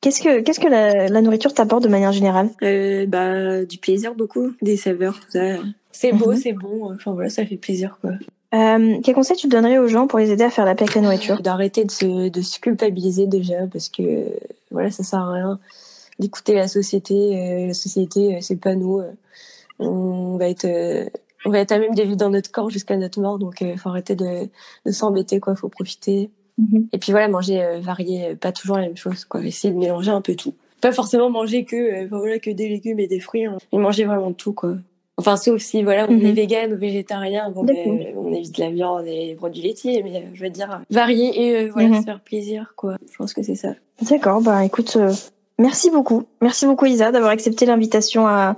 Qu'est-ce que qu'est-ce que la, la nourriture t'apporte de manière générale? Euh, bah, du plaisir, beaucoup. Des saveurs, tout ça. C'est beau, Mhm. c'est bon. Enfin, voilà, ça fait plaisir, quoi. euh, Quel conseil tu donnerais aux gens pour les aider à faire la paix avec la nourriture? D'arrêter de se, de se culpabiliser déjà parce que, voilà, ça sert à rien d'écouter la société. Euh, la société, euh, c'est pas nous. on va être, euh, on va être à même de vivre dans notre corps jusqu'à notre mort. Donc, euh, faut arrêter de, de s'embêter, quoi. Faut profiter. Mhm. Et puis voilà, manger euh, varié, euh, pas toujours la même chose, quoi. Essayer de mélanger un peu tout. Pas forcément manger que, euh, voilà, que des légumes et des fruits, hein, mais manger vraiment tout, quoi. Enfin, sauf si voilà, on Mhm. est vegan ou végétarien, bon, ben, on évite la viande et les produits laitiers, mais euh, je veux dire, varier et euh, voilà, Mhm. se faire plaisir, quoi. Je pense que c'est ça. D'accord, bah écoute, euh, merci beaucoup. Merci beaucoup Isa d'avoir accepté l'invitation à,